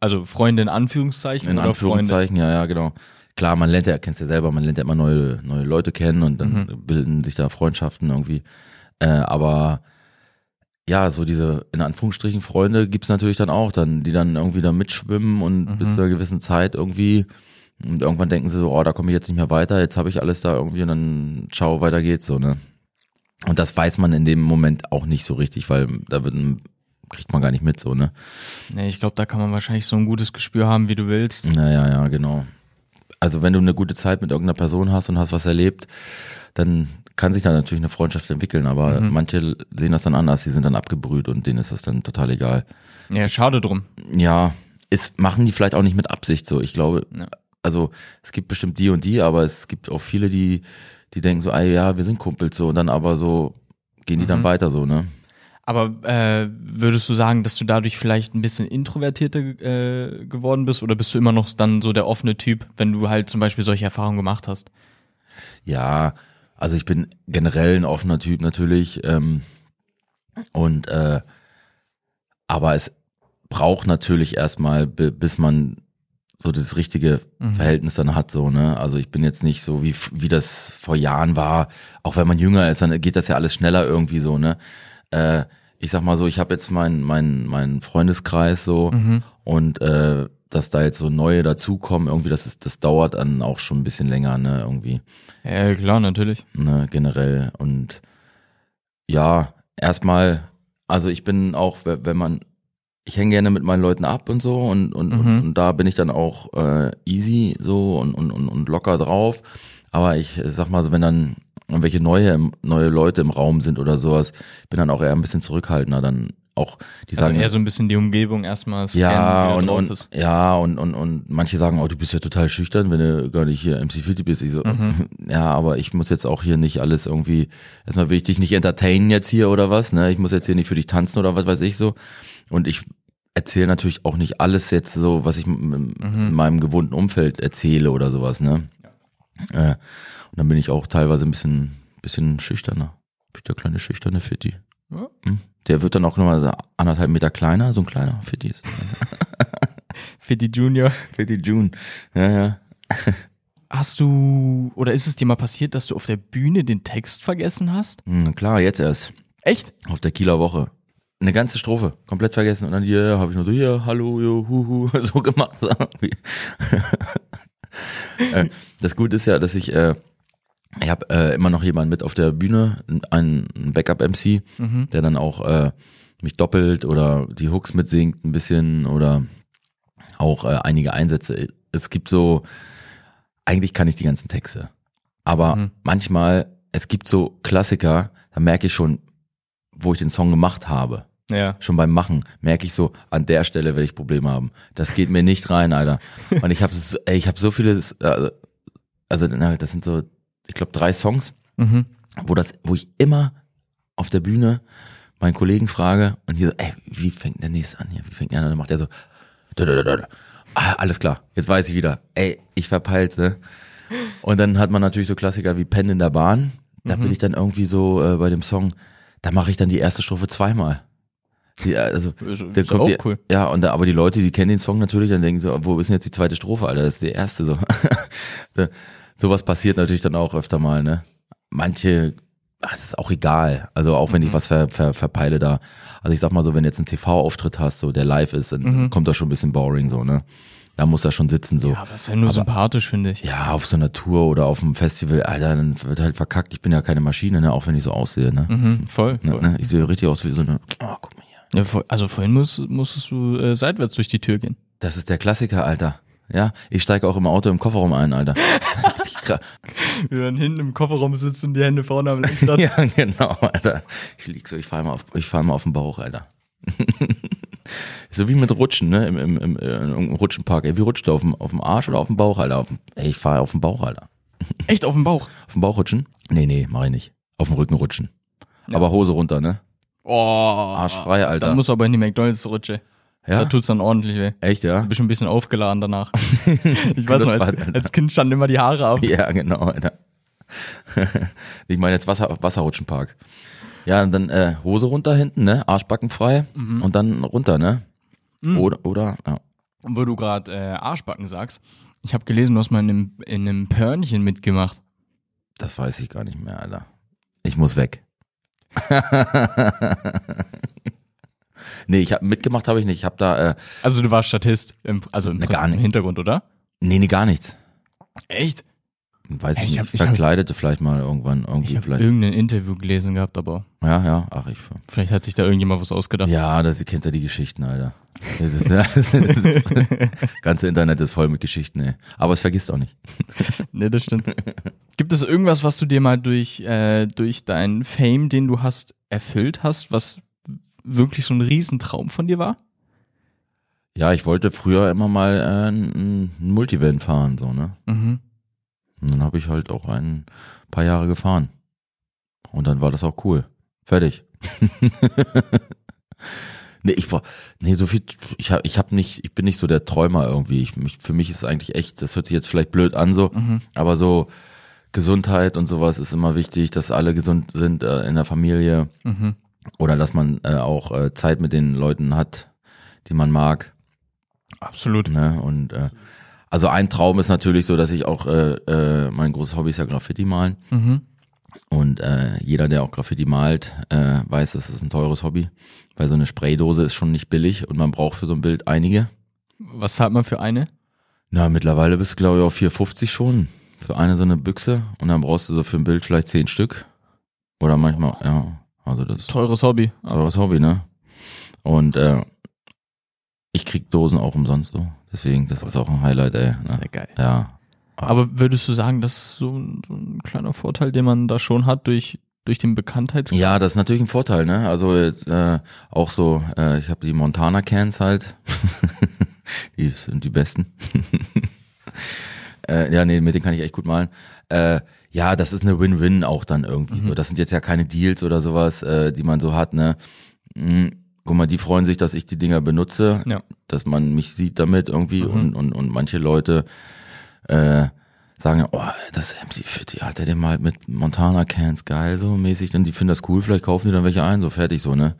Also Freunde in Anführungszeichen In Anführungszeichen, ja, ja, genau. Klar, man lernt ja, kennst ja selber, man lernt ja immer neue, neue Leute kennen und dann Mhm. bilden sich da Freundschaften irgendwie. Äh, aber ja, so diese in Anführungsstrichen Freunde gibt's natürlich dann auch, dann, die dann irgendwie da mitschwimmen und Mhm. bis zu einer gewissen Zeit irgendwie und irgendwann denken sie so, oh, da komme ich jetzt nicht mehr weiter, jetzt habe ich alles da irgendwie und dann ciao, weiter geht's so, ne? Und das weiß man in dem Moment auch nicht so richtig, weil da wird ein, kriegt man gar nicht mit so, ne? Nee, ich glaube, da kann man wahrscheinlich so ein gutes Gespür haben, wie du willst. Naja, ja, genau. Also wenn du eine gute Zeit mit irgendeiner Person hast und hast was erlebt, dann kann sich da natürlich eine Freundschaft entwickeln, aber manche sehen das dann anders, die sind dann abgebrüht und denen ist das dann total egal. Ja, schade drum. Ja, ist, machen die vielleicht auch nicht mit Absicht so. Ich glaube, Ja. also es gibt bestimmt die und die, aber es gibt auch viele, die, die denken so, ah ja, wir sind Kumpels so und dann aber so gehen die dann weiter so, ne? Aber äh, würdest du sagen, dass du dadurch vielleicht ein bisschen introvertierter äh, geworden bist oder bist du immer noch dann so der offene Typ, wenn du halt zum Beispiel solche Erfahrungen gemacht hast? Ja, also ich bin generell ein offener Typ natürlich. Ähm, und äh, aber es braucht natürlich erstmal, bi- bis man so das richtige Verhältnis dann hat, so, ne? Also ich bin jetzt nicht so, wie, wie das vor Jahren war, auch wenn man jünger ist, dann geht das ja alles schneller irgendwie so, ne? Äh, ich sag mal so, ich habe jetzt meinen mein, mein Freundeskreis so und äh, dass da jetzt so neue dazukommen, irgendwie, das ist, das dauert dann auch schon ein bisschen länger, ne, irgendwie Ja, klar, natürlich. ne, generell. Und ja, erstmal, also ich bin auch, we- wenn man, ich hänge gerne mit meinen Leuten ab und so und, und, und, Mhm. und da bin ich dann auch äh, easy so und, und, und, und locker drauf. Aber ich sag mal so, wenn dann irgendwelche neue, neue Leute im Raum sind oder sowas, bin dann auch eher ein bisschen zurückhaltender, dann auch, die Also sagen, eher so ein bisschen die Umgebung erstmal scannen, ja, und, und, ja, und, und, und manche sagen, oh, du bist ja total schüchtern, wenn du gar nicht hier MC50 bist. Ich so, Mhm. ja, aber ich muss jetzt auch hier nicht alles irgendwie, erstmal will ich dich nicht entertainen jetzt hier oder was, ne? Ich muss jetzt hier nicht für dich tanzen oder was weiß ich so. Und ich erzähle natürlich auch nicht alles jetzt so, was ich Mhm. in meinem gewohnten Umfeld erzähle oder sowas, ne? Äh, und dann bin ich auch teilweise ein bisschen, bisschen schüchterner. Bin ich der kleine schüchterne Fitti. Ja. Hm? Der wird dann auch nochmal anderthalb Meter kleiner, so ein kleiner Fitti ist. Fitty Junior. Fitti June. Ja, ja. Hast du, oder ist es dir mal passiert, dass du auf der Bühne den Text vergessen hast? Hm, klar, jetzt erst. Echt? Auf der Kieler Woche. Eine ganze Strophe, komplett vergessen. Und dann hier habe ich nur so, hier, hallo, jo, huhu, so gemacht. So. Äh, das Gute ist ja, dass ich, äh, ich habe äh, immer noch jemanden mit auf der Bühne, einen Backup-MC, der dann auch äh, mich doppelt oder die Hooks mitsingt ein bisschen oder auch äh, einige Einsätze. Es gibt so, eigentlich kann ich die ganzen Texte. Aber Mhm. manchmal, es gibt so Klassiker, da merke ich schon, wo ich den Song gemacht habe. Ja. Schon beim Machen merke ich so, an der Stelle werde ich Probleme haben. Das geht mir nicht rein, Alter. Und ich habe so, ey, ich habe so viele, äh, also das sind so, ich glaube drei Songs, Mhm. wo das, wo ich immer auf der Bühne meinen Kollegen frage und hier so, ey, wie fängt der nächste an hier? Wie fängt der an? Und dann macht er so, da, da, da, da, da. Ah, alles klar, jetzt weiß ich wieder. Ey, ich verpeil's, ne? Und dann hat man natürlich so Klassiker wie Pen in der Bahn. Da bin ich dann irgendwie so äh, bei dem Song, da mache ich dann die erste Strophe zweimal. Die, äh, also, Ist, der ist auch die, cool. Ja, und da, aber die Leute, die kennen den Song natürlich, dann denken so, wo ist denn jetzt die zweite Strophe, Alter? Das ist die erste so. Sowas passiert natürlich dann auch öfter mal, ne? Manche, ach, es ist auch egal. Also auch wenn ich was ver, ver, verpeile da. Also ich sag mal so, wenn du jetzt einen TV-Auftritt hast, so der live ist, dann kommt das schon ein bisschen boring so, ne? Da muss das schon sitzen so. Ja, aber ist ja nur sympathisch, finde ich. Ja, auf so einer Tour oder auf einem Festival, Alter, dann wird halt verkackt. Ich bin ja keine Maschine, ne? Auch wenn ich so aussehe, ne? Mhm, voll. Ne, voll. ne? Ich sehe richtig aus wie so eine, oh, guck mal hier. Ja, also vorhin musst, musstest du äh, seitwärts durch die Tür gehen. Das ist der Klassiker, Alter. Ja, ich steige auch im Auto im Kofferraum ein, Alter. Wir dann hinten im Kofferraum sitzen und die Hände vorne am Lenkrad. ja, genau, Alter. Ich lieg so, ich fahre mal auf, ich fahr mal auf den Bauch, Alter. so wie mit Rutschen, ne? Im, im, im, äh, im Rutschenpark. Ey, wie rutscht du auf dem, auf dem Arsch oder auf dem Bauch, Alter? Dem, ey, ich fahre auf dem Bauch, Alter. Echt auf dem Bauch. Auf dem Bauch rutschen? Nee, nee, mach ich nicht. Auf dem Rücken rutschen. Aber Hose runter, ne? Oh. Arschfrei, Alter. Dann muss aber in die McDonalds-Rutsche. ja? Da tut's dann ordentlich weh. Echt, ja? Du bist schon ein bisschen aufgeladen danach. Ich weiß noch, als, als Kind standen immer die Haare ab. Ja, genau, Alter. ich meine jetzt Wasser, Wasserrutschenpark. Ja, und dann äh, Hose runter hinten, ne? Arschbacken frei Mhm. und dann runter, ne? Oder, oder, ja. Und wo du gerade äh, Arschbacken sagst, ich habe gelesen, du hast mal in einem, in einem Pörnchen mitgemacht. Das weiß ich gar nicht mehr, Alter. Ich muss weg. nee, ich hab mitgemacht habe ich nicht. Ich habe da, äh, Also du warst Statist, im, also im, Ne, gar nicht. Hintergrund, oder? nee, nee, gar nichts. Echt? Weiß ich ich nicht. hab- ich hab- Verkleidete vielleicht mal irgendwann, irgendwie Ich habe vielleicht. irgendein Interview gelesen gehabt, aber Ja, ja, ach, ich. vielleicht hat sich da irgendjemand was ausgedacht. Ja, das, du kennst ja die Geschichten, Alter. Das ganze Internet ist voll mit Geschichten, ey. Aber es vergisst auch nicht. Ne, das stimmt. Gibt es irgendwas, was du dir mal durch, äh, durch deinen Fame, den du hast, erfüllt hast, was wirklich so ein Riesentraum von dir war? Ja, ich wollte früher immer mal äh, ein Multivan fahren, so, ne? Mhm. Und dann habe ich halt auch ein paar Jahre gefahren. Und dann war das auch cool. Fertig. nee, ich war, nee, so viel, ich hab, ich hab nicht, ich bin nicht so der Träumer irgendwie. Ich, mich, für mich ist es eigentlich echt, das hört sich jetzt vielleicht blöd an so, Mhm. aber so Gesundheit und sowas ist immer wichtig, dass alle gesund sind äh, in der Familie Mhm. oder dass man äh, auch äh, Zeit mit den Leuten hat, die man mag. Absolut. Ne? Und äh, also ein Traum ist natürlich so, dass ich auch, äh, äh, mein großes Hobby ist ja Graffiti malen. Mhm. Und äh, jeder, der auch Graffiti malt, äh, weiß, das ist ein teures Hobby. Weil so eine Spraydose ist schon nicht billig und man braucht für so ein Bild einige. Was zahlt man für eine? Na, mittlerweile bist du, glaube ich, auf 4,50 schon für eine so eine Büchse. Und dann brauchst du so für ein Bild vielleicht zehn Stück. Oder manchmal, ja. Also das ist Teures Hobby. teures Hobby, ne? Und äh, ich krieg Dosen auch umsonst so. Deswegen, das ist auch ein Highlight, ey. Ne? Sehr geil. Ja. Aber würdest du sagen, das ist so ein, so ein kleiner Vorteil, den man da schon hat durch, durch den Bekanntheitsgrad? Ja, das ist natürlich ein Vorteil, ne? Also jetzt äh, auch so, äh, ich habe die Montana Cans halt. die sind die besten. äh, ja, nee, mit denen kann ich echt gut malen. Äh, ja, das ist eine Win-Win auch dann irgendwie so. Das sind jetzt ja keine Deals oder sowas, äh, die man so hat, ne? Mm, guck mal, die freuen sich, dass ich die Dinger benutze, Ja. dass man mich sieht damit irgendwie und, und, und manche Leute äh, sagen, oh, das MC Fit, ja, hat er den mal mit Montana Cans, geil, so mäßig, dann die finden das cool, vielleicht kaufen die dann welche ein, so fertig, so, ne?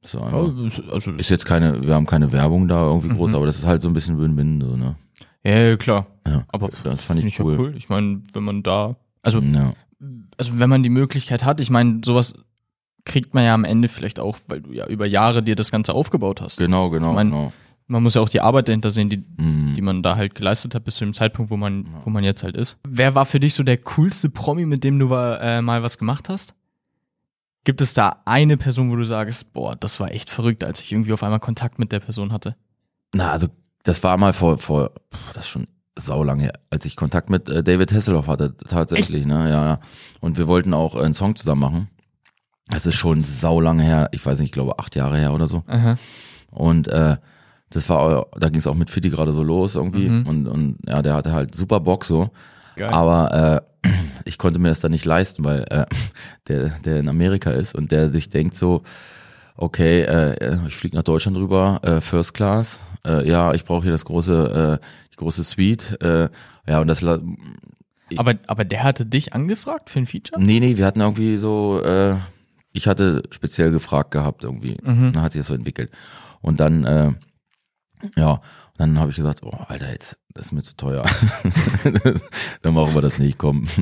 So, einfach. Also, Ist jetzt keine, wir haben keine Werbung da irgendwie groß, aber das ist halt so ein bisschen Win-Win, so, ne? ja, klar. Ja, Aber das fand ich ja cool. cool. Ich meine, wenn man da, also, Ja. also wenn man die Möglichkeit hat, ich meine, sowas kriegt man ja am Ende vielleicht auch, weil du ja über Jahre dir das Ganze aufgebaut hast. Genau, genau, Ich mein, genau. Man muss ja auch die Arbeit dahinter sehen, die, Mhm. die man da halt geleistet hat bis zu dem Zeitpunkt, wo man, wo man jetzt halt ist. Wer war für dich so der coolste Promi, mit dem du äh, mal was gemacht hast? Gibt es da eine Person, wo du sagst, boah, das war echt verrückt, als ich irgendwie auf einmal Kontakt mit der Person hatte? Na, also das war mal vor, vor das ist schon saulange her, als ich Kontakt mit äh, David Hasselhoff hatte, tatsächlich, ne? Ja, ja. Und wir wollten auch äh, einen Song zusammen machen. Das ist schon saulange her, ich weiß nicht, ich glaube acht Jahre her oder so. Aha. Und äh, das war, da ging es auch mit Fitti gerade so los irgendwie. Mhm. Und, und ja, der hatte halt super Bock so. Geil. Aber äh, ich konnte mir das dann nicht leisten, weil äh, der, der in Amerika ist und der sich denkt so, okay, äh, ich fliege nach Deutschland rüber, äh, First Class, äh, ja, ich brauche hier das große, äh, die große Suite, äh, ja, und das, la- aber, aber der hatte dich angefragt für ein Feature? nee, nee, wir hatten irgendwie so, äh, ich hatte speziell gefragt gehabt irgendwie, Mhm. dann hat sich das so entwickelt. Und dann, äh, ja, dann habe ich gesagt, oh, Alter, jetzt, das ist mir zu teuer. dann machen wir das nicht, komm.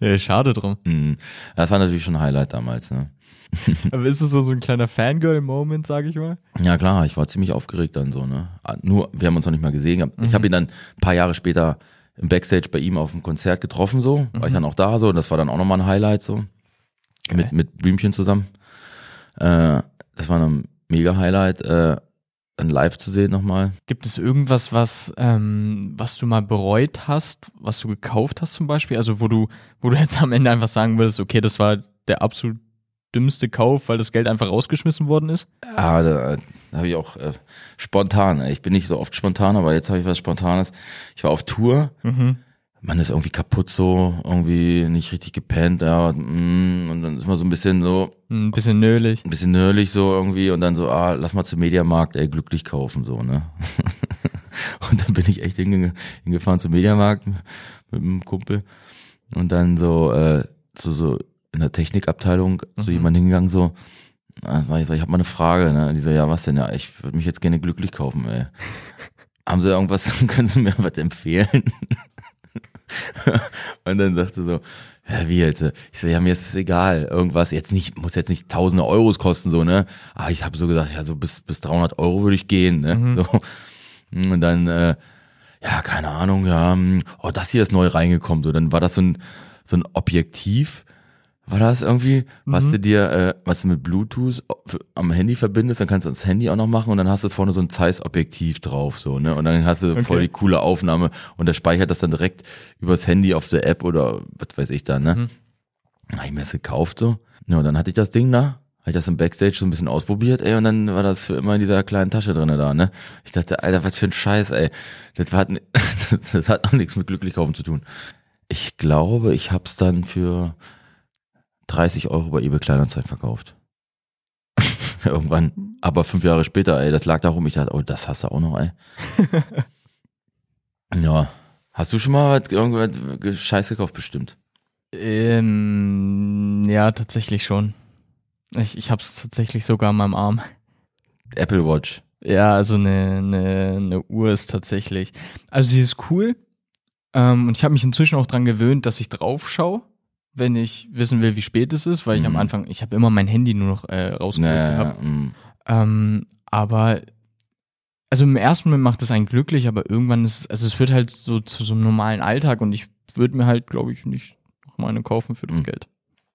Ja, schade drum. Mhm. Das war natürlich schon ein Highlight damals, ne? Aber ist es so, so ein kleiner Fangirl-Moment, sag ich mal? Ja klar, ich war ziemlich aufgeregt dann so, ne? Ah, Nur, wir haben uns noch nicht mal gesehen. gehabt. Ich habe ihn dann ein paar Jahre später im Backstage bei ihm auf dem Konzert getroffen, so. War ich dann auch da so und das war dann auch nochmal ein Highlight so. Mit, mit Blümchen zusammen. Äh, das war ein mega Highlight, äh, dann live zu sehen nochmal. Gibt es irgendwas, was, ähm, was du mal bereut hast, was du gekauft hast zum Beispiel? Also wo du, wo du jetzt am Ende einfach sagen würdest, okay, das war der absolut dümmste Kauf, weil das Geld einfach rausgeschmissen worden ist? Ja, da, da habe ich auch äh, spontan. Ich bin nicht so oft spontan, aber jetzt habe ich was Spontanes. Ich war auf Tour. Mhm. Man ist irgendwie kaputt so, irgendwie nicht richtig gepennt, ja, mm, und dann ist man so ein bisschen so, Ein bisschen nölig. ein bisschen nördlich so irgendwie und dann so, ah, lass mal zum Mediamarkt, ey, glücklich kaufen, so, ne? und dann bin ich echt hinge hingefahren zum Mediamarkt mit einem Kumpel und dann so, äh, so, so in der Technikabteilung zu jemandem hingegangen, so, ah, sag ich, so, ich habe mal eine Frage, ne? Die so, ja, was denn? Ja, ich würde mich jetzt gerne glücklich kaufen, ey. Haben Sie irgendwas, können Sie mir was empfehlen? und dann sagte so, ja, wie jetzt? Ich so, ja, mir ist es egal, irgendwas, jetzt nicht, muss jetzt nicht tausende Euros kosten, so, ne? Aber ich habe so gesagt, ja, so bis, bis 300 Euro würde ich gehen, ne? So. Und dann, äh, ja, keine Ahnung, ja, hm, oh, das hier ist neu reingekommen, so, dann war das so ein, so ein Objektiv, war das irgendwie, was du dir, äh, was du mit Bluetooth am Handy verbindest, dann kannst du das Handy auch noch machen und dann hast du vorne so ein Zeiss-Objektiv drauf, so, ne? Und dann hast du voll die coole Aufnahme und der speichert das dann direkt übers Handy auf der App oder was weiß ich da, ne? Mhm. Dann hab ich mir das gekauft, so. Ja, und dann hatte ich das Ding da, hab ich das im Backstage so ein bisschen ausprobiert, ey, und dann war das für immer in dieser kleinen Tasche drinne da, ne? Ich dachte, Alter, was für ein Scheiß, ey. Das hat, das hat auch nichts mit glücklich kaufen zu tun. Ich glaube, ich hab's dann für 30 Euro bei eBay Kleinanzeigen verkauft. Irgendwann. Aber fünf Jahre später, ey, das lag da rum. Ich dachte, oh, das hast du auch noch, ey. ja. Hast du schon mal was- irgendwas Scheiß gekauft, bestimmt? Ähm, ja, tatsächlich schon. Ich, ich hab's tatsächlich sogar an meinem Arm. Apple Watch. Ja, also eine, eine, eine Uhr ist tatsächlich. Also sie ist cool. Ähm, und ich habe mich inzwischen auch dran gewöhnt, dass ich drauf schaue, wenn ich wissen will, wie spät es ist, weil ich am Mhm. Anfang, ich habe immer mein Handy nur noch äh, rausgeholt Naja, gehabt. mm. Ähm, aber also im ersten Moment macht es einen glücklich, aber irgendwann ist es, also es wird halt so zu so einem normalen Alltag und ich würde mir halt, glaube ich, nicht noch mal eine kaufen für das Mhm. Geld.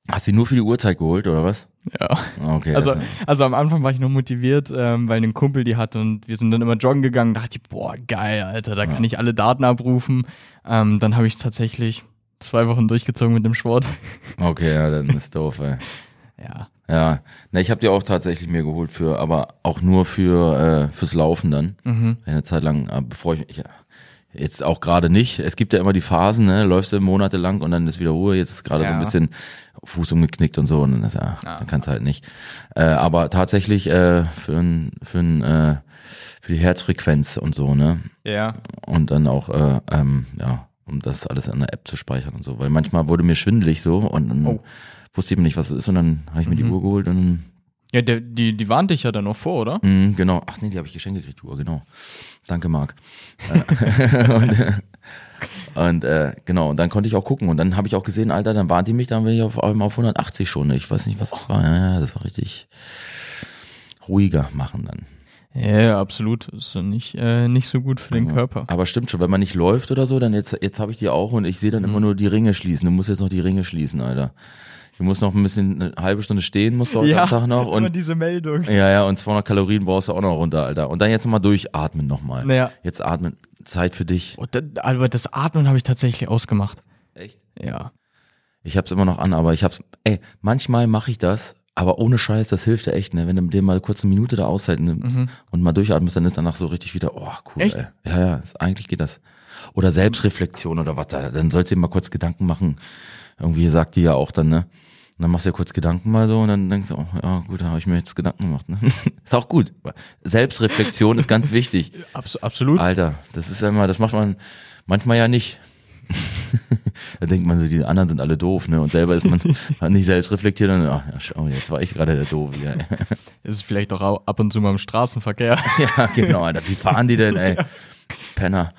Hast du nur für die Uhrzeit geholt, oder was? Ja. Okay. Also, ja. also am Anfang war ich noch motiviert, ähm, weil ein Kumpel die hatte und wir sind dann immer joggen gegangen. Da dachte ich, boah, geil, Alter, da kann ich alle Daten abrufen. Ähm, dann habe ich tatsächlich zwei Wochen durchgezogen mit dem Sport. okay, ja, dann ist doof, ey. Ja. Ja, na, ich habe die auch tatsächlich mir geholt für, aber auch nur für äh, fürs Laufen dann. Mhm. Eine Zeit lang, äh, bevor ich, ja, jetzt auch gerade nicht. Es gibt ja immer die Phasen, ne, läufst du monatelang und dann ist wieder Ruhe. Jetzt ist gerade so ein Ja. bisschen Fuß umgeknickt und so und dann ist ja, Ja. dann kannst du halt nicht. Äh, aber tatsächlich äh, für ein, für ein, äh, für die Herzfrequenz und so, ne, Ja. und dann auch, äh, ähm, ja, um das alles in der App zu speichern und so. Weil manchmal wurde mir schwindelig so und dann Oh. wusste ich mir nicht, was es ist und dann habe ich mir die Mhm. Uhr geholt und Ja, der, die, die warnt dich ja dann noch vor, oder? Mhm, genau. Ach nee, die habe ich geschenkt gekriegt, die Uhr, genau. Danke, Marc. Äh, und äh, und äh, genau, und dann konnte ich auch gucken. Und dann habe ich auch gesehen, Alter, dann warnt die mich, dann bin ich auf, auf 180 schon. Ich weiß nicht, was das war. Ja, ja, das war richtig ruhiger machen dann. Ja, ja, absolut. Ist ja nicht, äh, nicht so gut für den Ja. Körper. Aber stimmt schon, wenn man nicht läuft oder so, dann jetzt, jetzt habe ich die auch und ich sehe dann Mhm. immer nur die Ringe schließen. Du musst jetzt noch die Ringe schließen, Alter. Du musst noch ein bisschen, eine halbe Stunde stehen, musst du heute am Tag noch. immer Und diese Meldung. Ja, ja, und 200 Kalorien brauchst du auch noch runter, Alter. Und dann jetzt nochmal durchatmen nochmal. Naja. Jetzt atmen. Zeit für dich. Oh, das, aber das Atmen habe ich tatsächlich ausgemacht. Echt? Ja. Ich hab's immer noch an, aber ich hab's, ey, manchmal mache ich das, aber ohne Scheiß, das hilft ja echt, ne? Wenn du dir mal kurz eine Minute da aushalten nimmst und mal durchatmest, dann ist danach so richtig wieder, oh, cool, Mhm. Echt? ey. Ja, ja, ist, eigentlich geht das. Oder Selbstreflexion oder was, da, dann sollst du dir mal kurz Gedanken machen. Irgendwie sagt die ja auch dann, ne? Und dann machst du ja kurz Gedanken mal so und dann denkst du, oh, ja gut, da habe ich mir jetzt Gedanken gemacht. Ne? ist auch gut. Selbstreflexion ist ganz wichtig. Abs absolut. Alter, das ist ja immer, das macht man manchmal ja nicht. da denkt man so, die anderen sind alle doof, ne? Und selber ist man man nicht selbst reflektiert und ach, ja, schau, jetzt war ich gerade der Doof. Ja, Ist vielleicht auch au- ab und zu mal im Straßenverkehr. ja, genau, Alter. Wie fahren die denn, ey? Penner.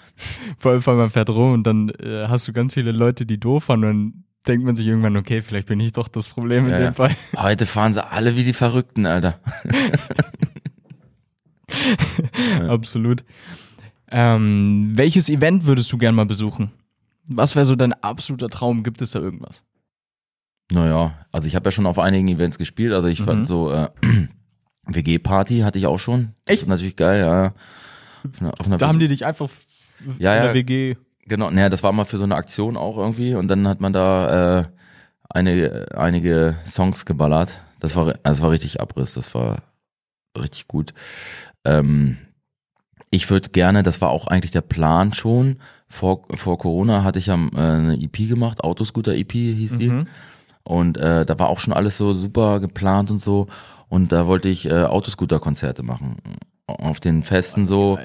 Vor allem, man fährt rum und dann äh, hast du ganz viele Leute, die doof fahren und dann denkt man sich irgendwann, okay, vielleicht bin ich doch das Problem in Ja, dem. Fall. Heute fahren sie alle wie die Verrückten, Alter. Absolut. Ähm, welches Event würdest du gern mal besuchen? Was wäre so dein absoluter Traum? Gibt es da irgendwas? Naja, also ich habe ja schon auf einigen Events gespielt. Also ich Mhm. fand so äh, WG-Party hatte ich auch schon. Das Echt? ist natürlich geil, ja. Auf einer, auf einer Da haben die dich einfach Ja, in ja. der WG. Genau, naja, das war mal für so eine Aktion auch irgendwie und dann hat man da äh, eine, einige Songs geballert. Das war, das war richtig Abriss, das war richtig gut. Ähm, ich würde gerne, das war auch eigentlich der Plan schon, vor, vor Corona hatte ich ja äh, eine EP gemacht, Autoscooter EP hieß die. Mhm. Und äh, da war auch schon alles so super geplant und so. Und da wollte ich äh, Autoscooter-Konzerte machen. Auf den Festen so.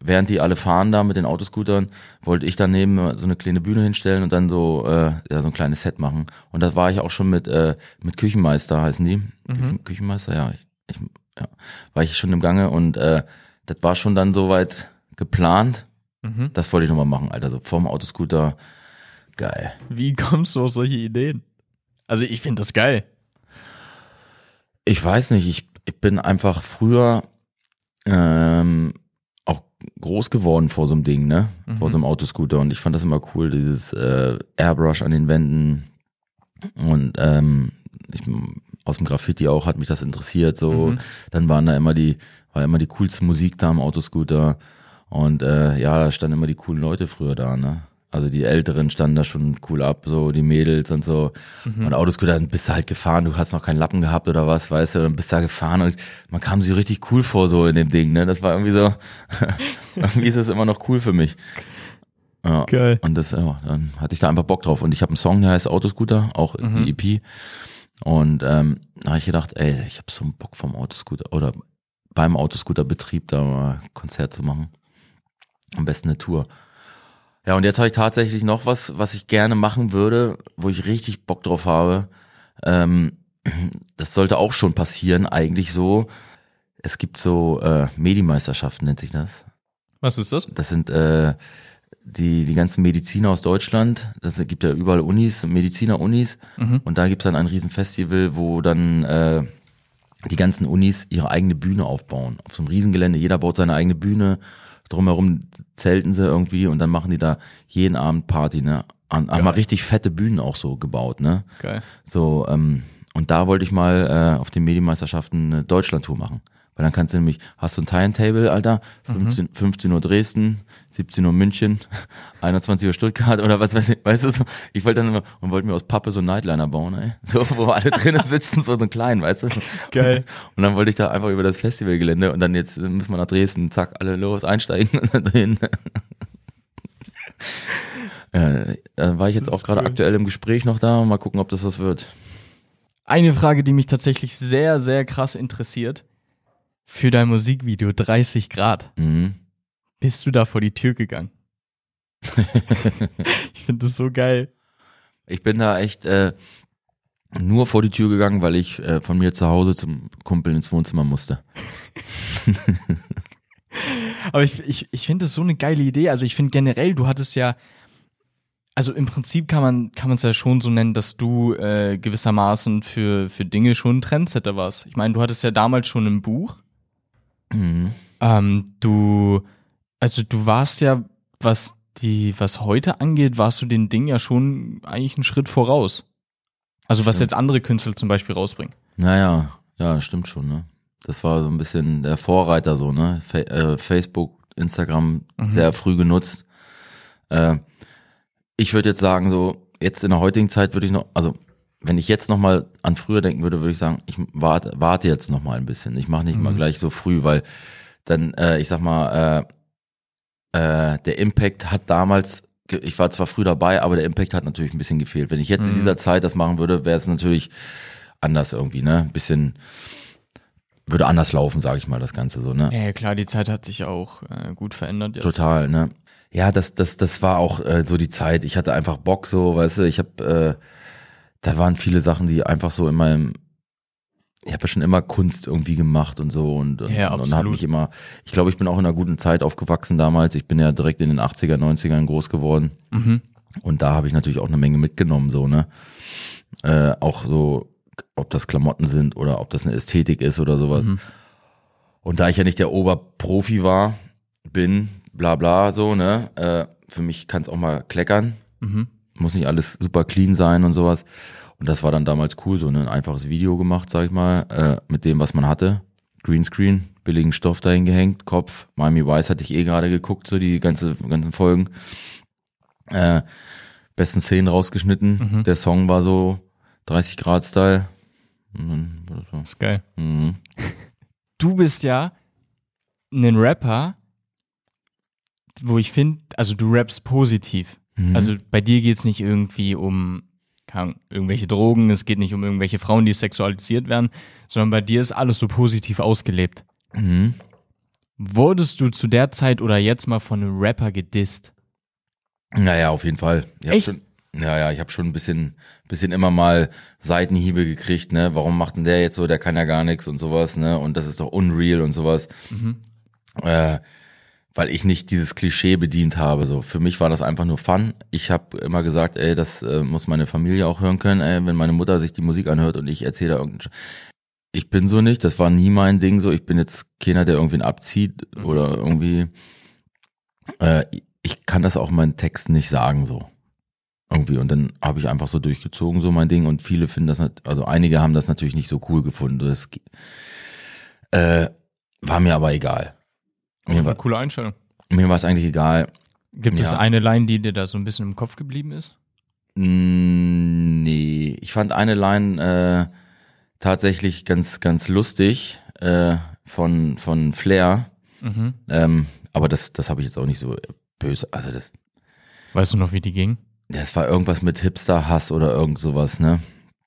während die alle fahren da mit den Autoscootern, wollte ich daneben so eine kleine Bühne hinstellen und dann so, äh, ja, so ein kleines Set machen. Und da war ich auch schon mit, äh, mit Küchenmeister, heißen die. Küchen, Küchenmeister, ja, ich, ich, ja. War ich schon im Gange und äh, das war schon dann soweit geplant. Mhm. Das wollte ich nochmal machen, Alter. So vorm Autoscooter. Geil. Wie kommst du auf solche Ideen? Also ich finde das geil. Ich weiß nicht, ich, ich bin einfach früher ähm, auch groß geworden vor so einem Ding, ne? Vor so einem Autoscooter. Und ich fand das immer cool, dieses äh, Airbrush an den Wänden. Und ähm, ich, aus dem Graffiti auch hat mich das interessiert. So, dann waren da immer die, war immer die coolste Musik da am Autoscooter. Und äh, ja, da standen immer die coolen Leute früher da, ne? Also die Älteren standen da schon cool ab, so die Mädels und so. Und Autoscooter, dann bist du halt gefahren, du hast noch keinen Lappen gehabt oder was, weißt du, dann bist du da gefahren und man kam sich richtig cool vor so in dem Ding, ne? Das war irgendwie so, irgendwie ist das immer noch cool für mich. Ja. Geil. Und das, ja, dann hatte ich da einfach Bock drauf. Und ich habe einen Song, der heißt Autoscooter, auch die EP. Und ähm, da habe ich gedacht, ey, ich habe so einen Bock vom Autoscooter oder beim Autoscooterbetrieb da mal ein Konzert zu machen. Am besten eine Tour. Ja, und jetzt habe ich tatsächlich noch was, was ich gerne machen würde, wo ich richtig Bock drauf habe. Ähm, das sollte auch schon passieren, eigentlich so. Es gibt so äh, Medimeisterschaften, nennt sich das. Was ist das? Das sind äh, die, die ganzen Mediziner aus Deutschland. Das gibt ja überall Unis, Mediziner-Unis. Und da gibt's dann ein Riesenfestival, wo dann äh, die ganzen Unis ihre eigene Bühne aufbauen. Auf so einem Riesengelände. Jeder baut seine eigene Bühne. Drumherum zelten sie irgendwie und dann machen die da jeden Abend Party, ne? An, haben mal richtig fette Bühnen auch so gebaut, ne? Geil. So, ähm, und da wollte ich mal äh, auf den Medienmeisterschaften eine Deutschlandtour machen. Weil dann kannst du nämlich, hast du ein Timetable, Alter, 15, 15 Uhr Dresden, 17 Uhr München, 21 Uhr Stuttgart oder was weiß ich, weißt du so. Ich wollte dann immer, und wollte mir aus Pappe so einen Nightliner bauen, ey. So, wo alle drinnen sitzen, so, so ein klein, weißt du. Geil. Und dann wollte ich da einfach über das Festivalgelände und dann jetzt müssen wir nach Dresden, zack, alle los, einsteigen und dann dahin. Ja, da war ich jetzt auch gerade cool. aktuell im Gespräch noch da und mal gucken, ob das was wird. Eine Frage, die mich tatsächlich sehr, sehr krass interessiert. Für dein Musikvideo 30 Grad, Mhm. bist du da vor die Tür gegangen? ich finde das so geil. Ich bin da echt äh, nur vor die Tür gegangen, weil ich äh, von mir zu Hause zum Kumpel ins Wohnzimmer musste. Aber ich, ich, ich finde das so eine geile Idee. Also ich finde generell, du hattest ja, also im Prinzip kann man kann man es ja schon so nennen, dass du äh, gewissermaßen für für Dinge schon ein Trendsetter warst. Ich meine, du hattest ja damals schon ein Buch. Mhm. Ähm, du, also du warst ja, was die, was heute angeht, warst du den Ding ja schon eigentlich einen Schritt voraus. Also was Stimmt. jetzt andere Künstler zum Beispiel rausbringen. Naja, ja, stimmt schon, ne? Das war so ein bisschen der Vorreiter so, ne? Fa äh, Facebook, Instagram sehr früh genutzt. Äh, ich würde jetzt sagen, so, jetzt in der heutigen Zeit würde ich noch, also wenn ich jetzt nochmal an früher denken würde, würde ich sagen, ich warte, warte jetzt nochmal ein bisschen. Ich mache nicht mal gleich so früh, weil dann, äh, ich sag mal, äh, äh, der Impact hat damals, ich war zwar früh dabei, aber der Impact hat natürlich ein bisschen gefehlt. Wenn ich jetzt in dieser Zeit das machen würde, wäre es natürlich anders irgendwie, ne? Ein bisschen, würde anders laufen, sage ich mal, das Ganze so, ne? Ja, klar, die Zeit hat sich auch äh, gut verändert jetzt. Total, ne? Ja, das, das, das war auch äh, so die Zeit. Ich hatte einfach Bock, so, weißt du, ich habe, äh, da waren viele Sachen, die einfach so in meinem, ich habe ja schon immer Kunst irgendwie gemacht und so und, und, Ja, und habe mich immer, ich glaube, ich bin auch in einer guten Zeit aufgewachsen damals. Ich bin ja direkt in den 80er, 90ern groß geworden. Mhm. Und da habe ich natürlich auch eine Menge mitgenommen, so, ne? Äh, auch so, ob das Klamotten sind oder ob das eine Ästhetik ist oder sowas. Mhm. Und da ich ja nicht der Oberprofi war, bin, bla bla, so, ne? Äh, für mich kann es auch mal kleckern. Mhm. Muss nicht alles super clean sein und sowas. Und das war dann damals cool, so ein einfaches Video gemacht, sag ich mal, äh, mit dem, was man hatte. Greenscreen, billigen Stoff dahin gehängt, Kopf. Miami Vice hatte ich eh gerade geguckt, so die ganze, ganzen Folgen. Äh, besten Szenen rausgeschnitten. Der Song war so 30 Grad Style. So. ist geil. Mhm. Du bist ja ein Rapper, wo ich finde, also du rappst positiv. Also bei dir geht's nicht irgendwie um Ahnung, irgendwelche Drogen, es geht nicht um irgendwelche Frauen, die sexualisiert werden, sondern bei dir ist alles so positiv ausgelebt. Mhm. Wurdest du zu der Zeit oder jetzt mal von einem Rapper gedisst? Naja, auf jeden Fall. Ich Echt? Schon, ja, ja, ich habe schon ein bisschen, bisschen immer mal Seitenhiebe gekriegt, ne? Warum macht denn der jetzt so? Der kann ja gar nichts und sowas, ne? Und das ist doch unreal und sowas. Äh, weil ich nicht dieses Klischee bedient habe. So für mich war das einfach nur Fun. Ich habe immer gesagt, ey, das äh, muss meine Familie auch hören können. Ey, wenn meine Mutter sich die Musik anhört und ich erzähle da irgendeinen. Sch- Ich bin so nicht. Das war nie mein Ding. So, ich bin jetzt keiner, der irgendwen abzieht oder irgendwie. Äh, ich kann das auch meinen Texten nicht sagen so irgendwie und dann habe ich einfach so durchgezogen so mein Ding und viele finden das also einige haben das natürlich nicht so cool gefunden das äh, war mir aber egal mir war, coole Einstellung. mir war es eigentlich egal Gibt es Ja. eine Line, die dir da so ein bisschen im Kopf geblieben ist? Mm, nee ich fand eine Line äh, tatsächlich ganz ganz lustig äh, von von Flair Mhm. ähm, aber das das habe ich jetzt auch nicht so böse also das Weißt du noch, wie die ging? das war irgendwas mit Hipster Hass oder irgend sowas ne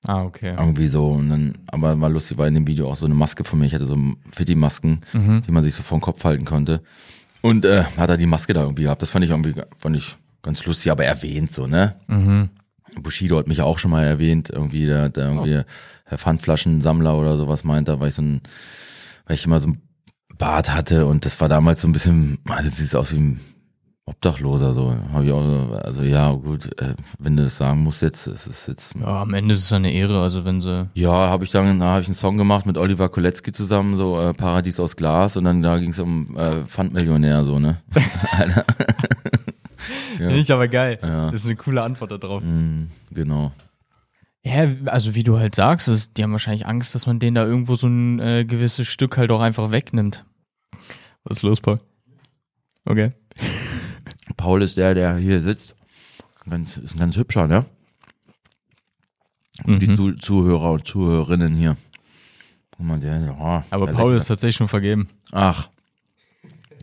Ah, okay. Irgendwie so. Und dann, aber war lustig, war in dem Video auch so eine Maske von mir. Ich hatte so Fitti-Masken, Mhm. die man sich so vor den Kopf halten konnte. Und äh, hat er die Maske da irgendwie gehabt. Das fand ich irgendwie fand ich ganz lustig, aber erwähnt so, ne? Mhm. Bushido hat mich auch schon mal erwähnt, irgendwie, der, der irgendwie Herr Pfandflaschensammler oder sowas meint, da weil ich so ein, weil ich immer so ein Bart hatte und das war damals so ein bisschen, also sieht aus wie ein Obdachloser, so. Hab ich auch, so, also ja, gut, äh, wenn du das sagen musst jetzt, es ist jetzt Ja, am Ende ist es eine Ehre, also wenn sie. ja, habe ich dann, da habe ich einen Song gemacht mit Oliver Kolecki zusammen, so äh, Paradies aus Glas und dann da ging es um äh, Pfandmillionär, so, ne? Alter. Finde ich aber geil. Ja. Das ist eine coole Antwort darauf. Mm, genau. Ja, also wie du halt sagst, das, die haben wahrscheinlich Angst, dass man denen da irgendwo so ein äh, gewisses Stück halt auch einfach wegnimmt. Was ist los, Paul? Okay. Paul ist der, der hier sitzt. Ganz, ist ein ganz hübscher, ne? Und Die Mhm. Zu Zuhörer und Zuhörerinnen hier. Guck mal, der, oh, Aber der Paul ist tatsächlich schon vergeben. Ach.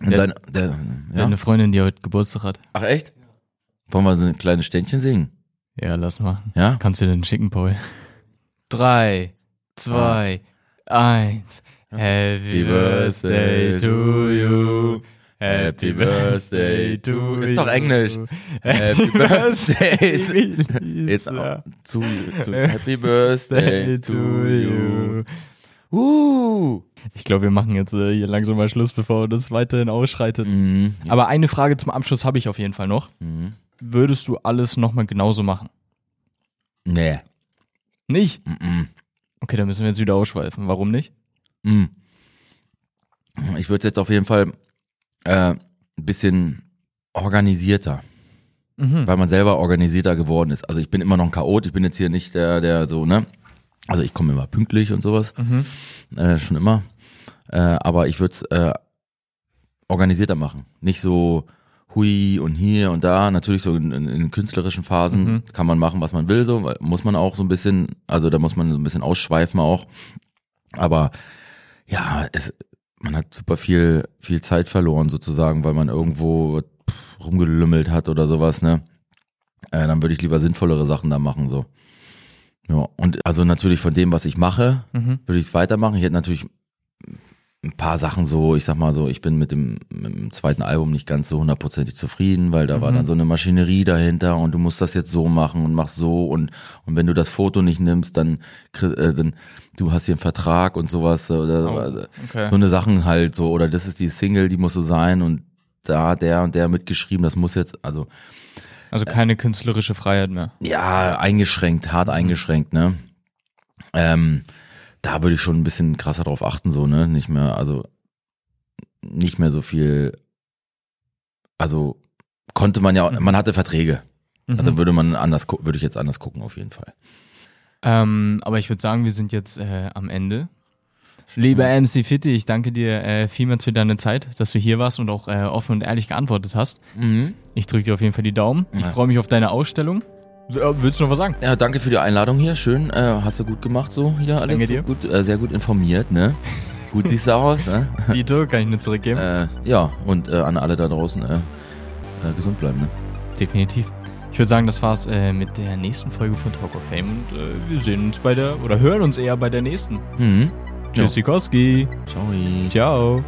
Der- Dein, der, Der ja? eine Freundin, die heute Geburtstag hat. Ach echt? Wollen wir so ein kleines Ständchen singen? Ja, lass mal. Ja? Kannst du den schicken, Paul? Drei, zwei, eins. Happy Birthday to you. Happy Birthday to you. Ist doch Englisch. Happy Birthday. Jetzt auch zu, zu Happy Birthday to you. Uh. Ich glaube, wir machen jetzt äh, hier langsam mal Schluss, bevor das weiterhin ausschreitet. Mhm. Aber eine Frage zum Abschluss habe ich auf jeden Fall noch. Mhm. Würdest du alles nochmal genauso machen? Nee. Nicht? Mhm. Okay, dann müssen wir jetzt wieder ausschweifen. Warum nicht? Mhm. Ich würde jetzt auf jeden Fall äh, ein bisschen organisierter, Mhm. weil man selber organisierter geworden ist. Also ich bin immer noch ein Chaot, ich bin jetzt hier nicht der, der so, ne? Also ich komme immer pünktlich und sowas, Mhm. äh, schon immer. Äh, aber ich würde es äh, organisierter machen. Nicht so hui und hier und da. Natürlich so in, in, in künstlerischen Phasen Mhm. kann man machen, was man will, so, weil muss man auch so ein bisschen, also da muss man so ein bisschen ausschweifen auch. Aber ja, es, man hat super viel, viel Zeit verloren sozusagen, weil man irgendwo pff, rumgelümmelt hat oder sowas, ne? Äh, dann würde ich lieber sinnvollere Sachen da machen, so. Ja, und also natürlich von dem, was ich mache, Mhm. würde ich es weitermachen. Ich hätte natürlich ein paar Sachen so, ich sag mal so, ich bin mit dem, mit dem zweiten Album nicht ganz so hundertprozentig zufrieden, weil da war dann so eine Maschinerie dahinter und du musst das jetzt so machen und machst so und und wenn du das Foto nicht nimmst, dann, äh, dann du hast hier einen Vertrag und sowas oder Oh, also, okay. so eine Sachen halt so oder das ist die Single, die muss so sein und da der und der mitgeschrieben, das muss jetzt also Also keine künstlerische Freiheit mehr. ja, eingeschränkt, hart eingeschränkt, ne? Ähm, da würde ich schon ein bisschen krasser drauf achten, so, ne? Nicht mehr, also nicht mehr so viel, also konnte man ja, man hatte Verträge. Mhm. Also würde man anders, würde ich jetzt anders gucken, auf jeden Fall. Ähm, aber ich würde sagen, wir sind jetzt äh, am Ende. Lieber MC Fitti, ich danke dir äh, vielmals für deine Zeit, dass du hier warst und auch äh, offen und ehrlich geantwortet hast. Ich drücke dir auf jeden Fall die Daumen. Ich Ja. freue mich auf deine Ausstellung. Äh, willst du noch was sagen? Ja, danke für die Einladung hier. Schön, äh, hast du gut gemacht so hier alles. Danke dir. Gut, äh, sehr gut informiert, ne? Gut siehst du aus, ne? Dito, kann ich nur zurückgeben. Äh, ja, und äh, an alle da draußen äh, äh, gesund bleiben, ne? Definitiv. Ich würde sagen, das war's äh, mit der nächsten Folge von Talk of Fame und äh, wir sehen uns bei der, oder hören uns eher bei der nächsten. Mhm. Tschüss, Sikowski. Ciao. Ciao.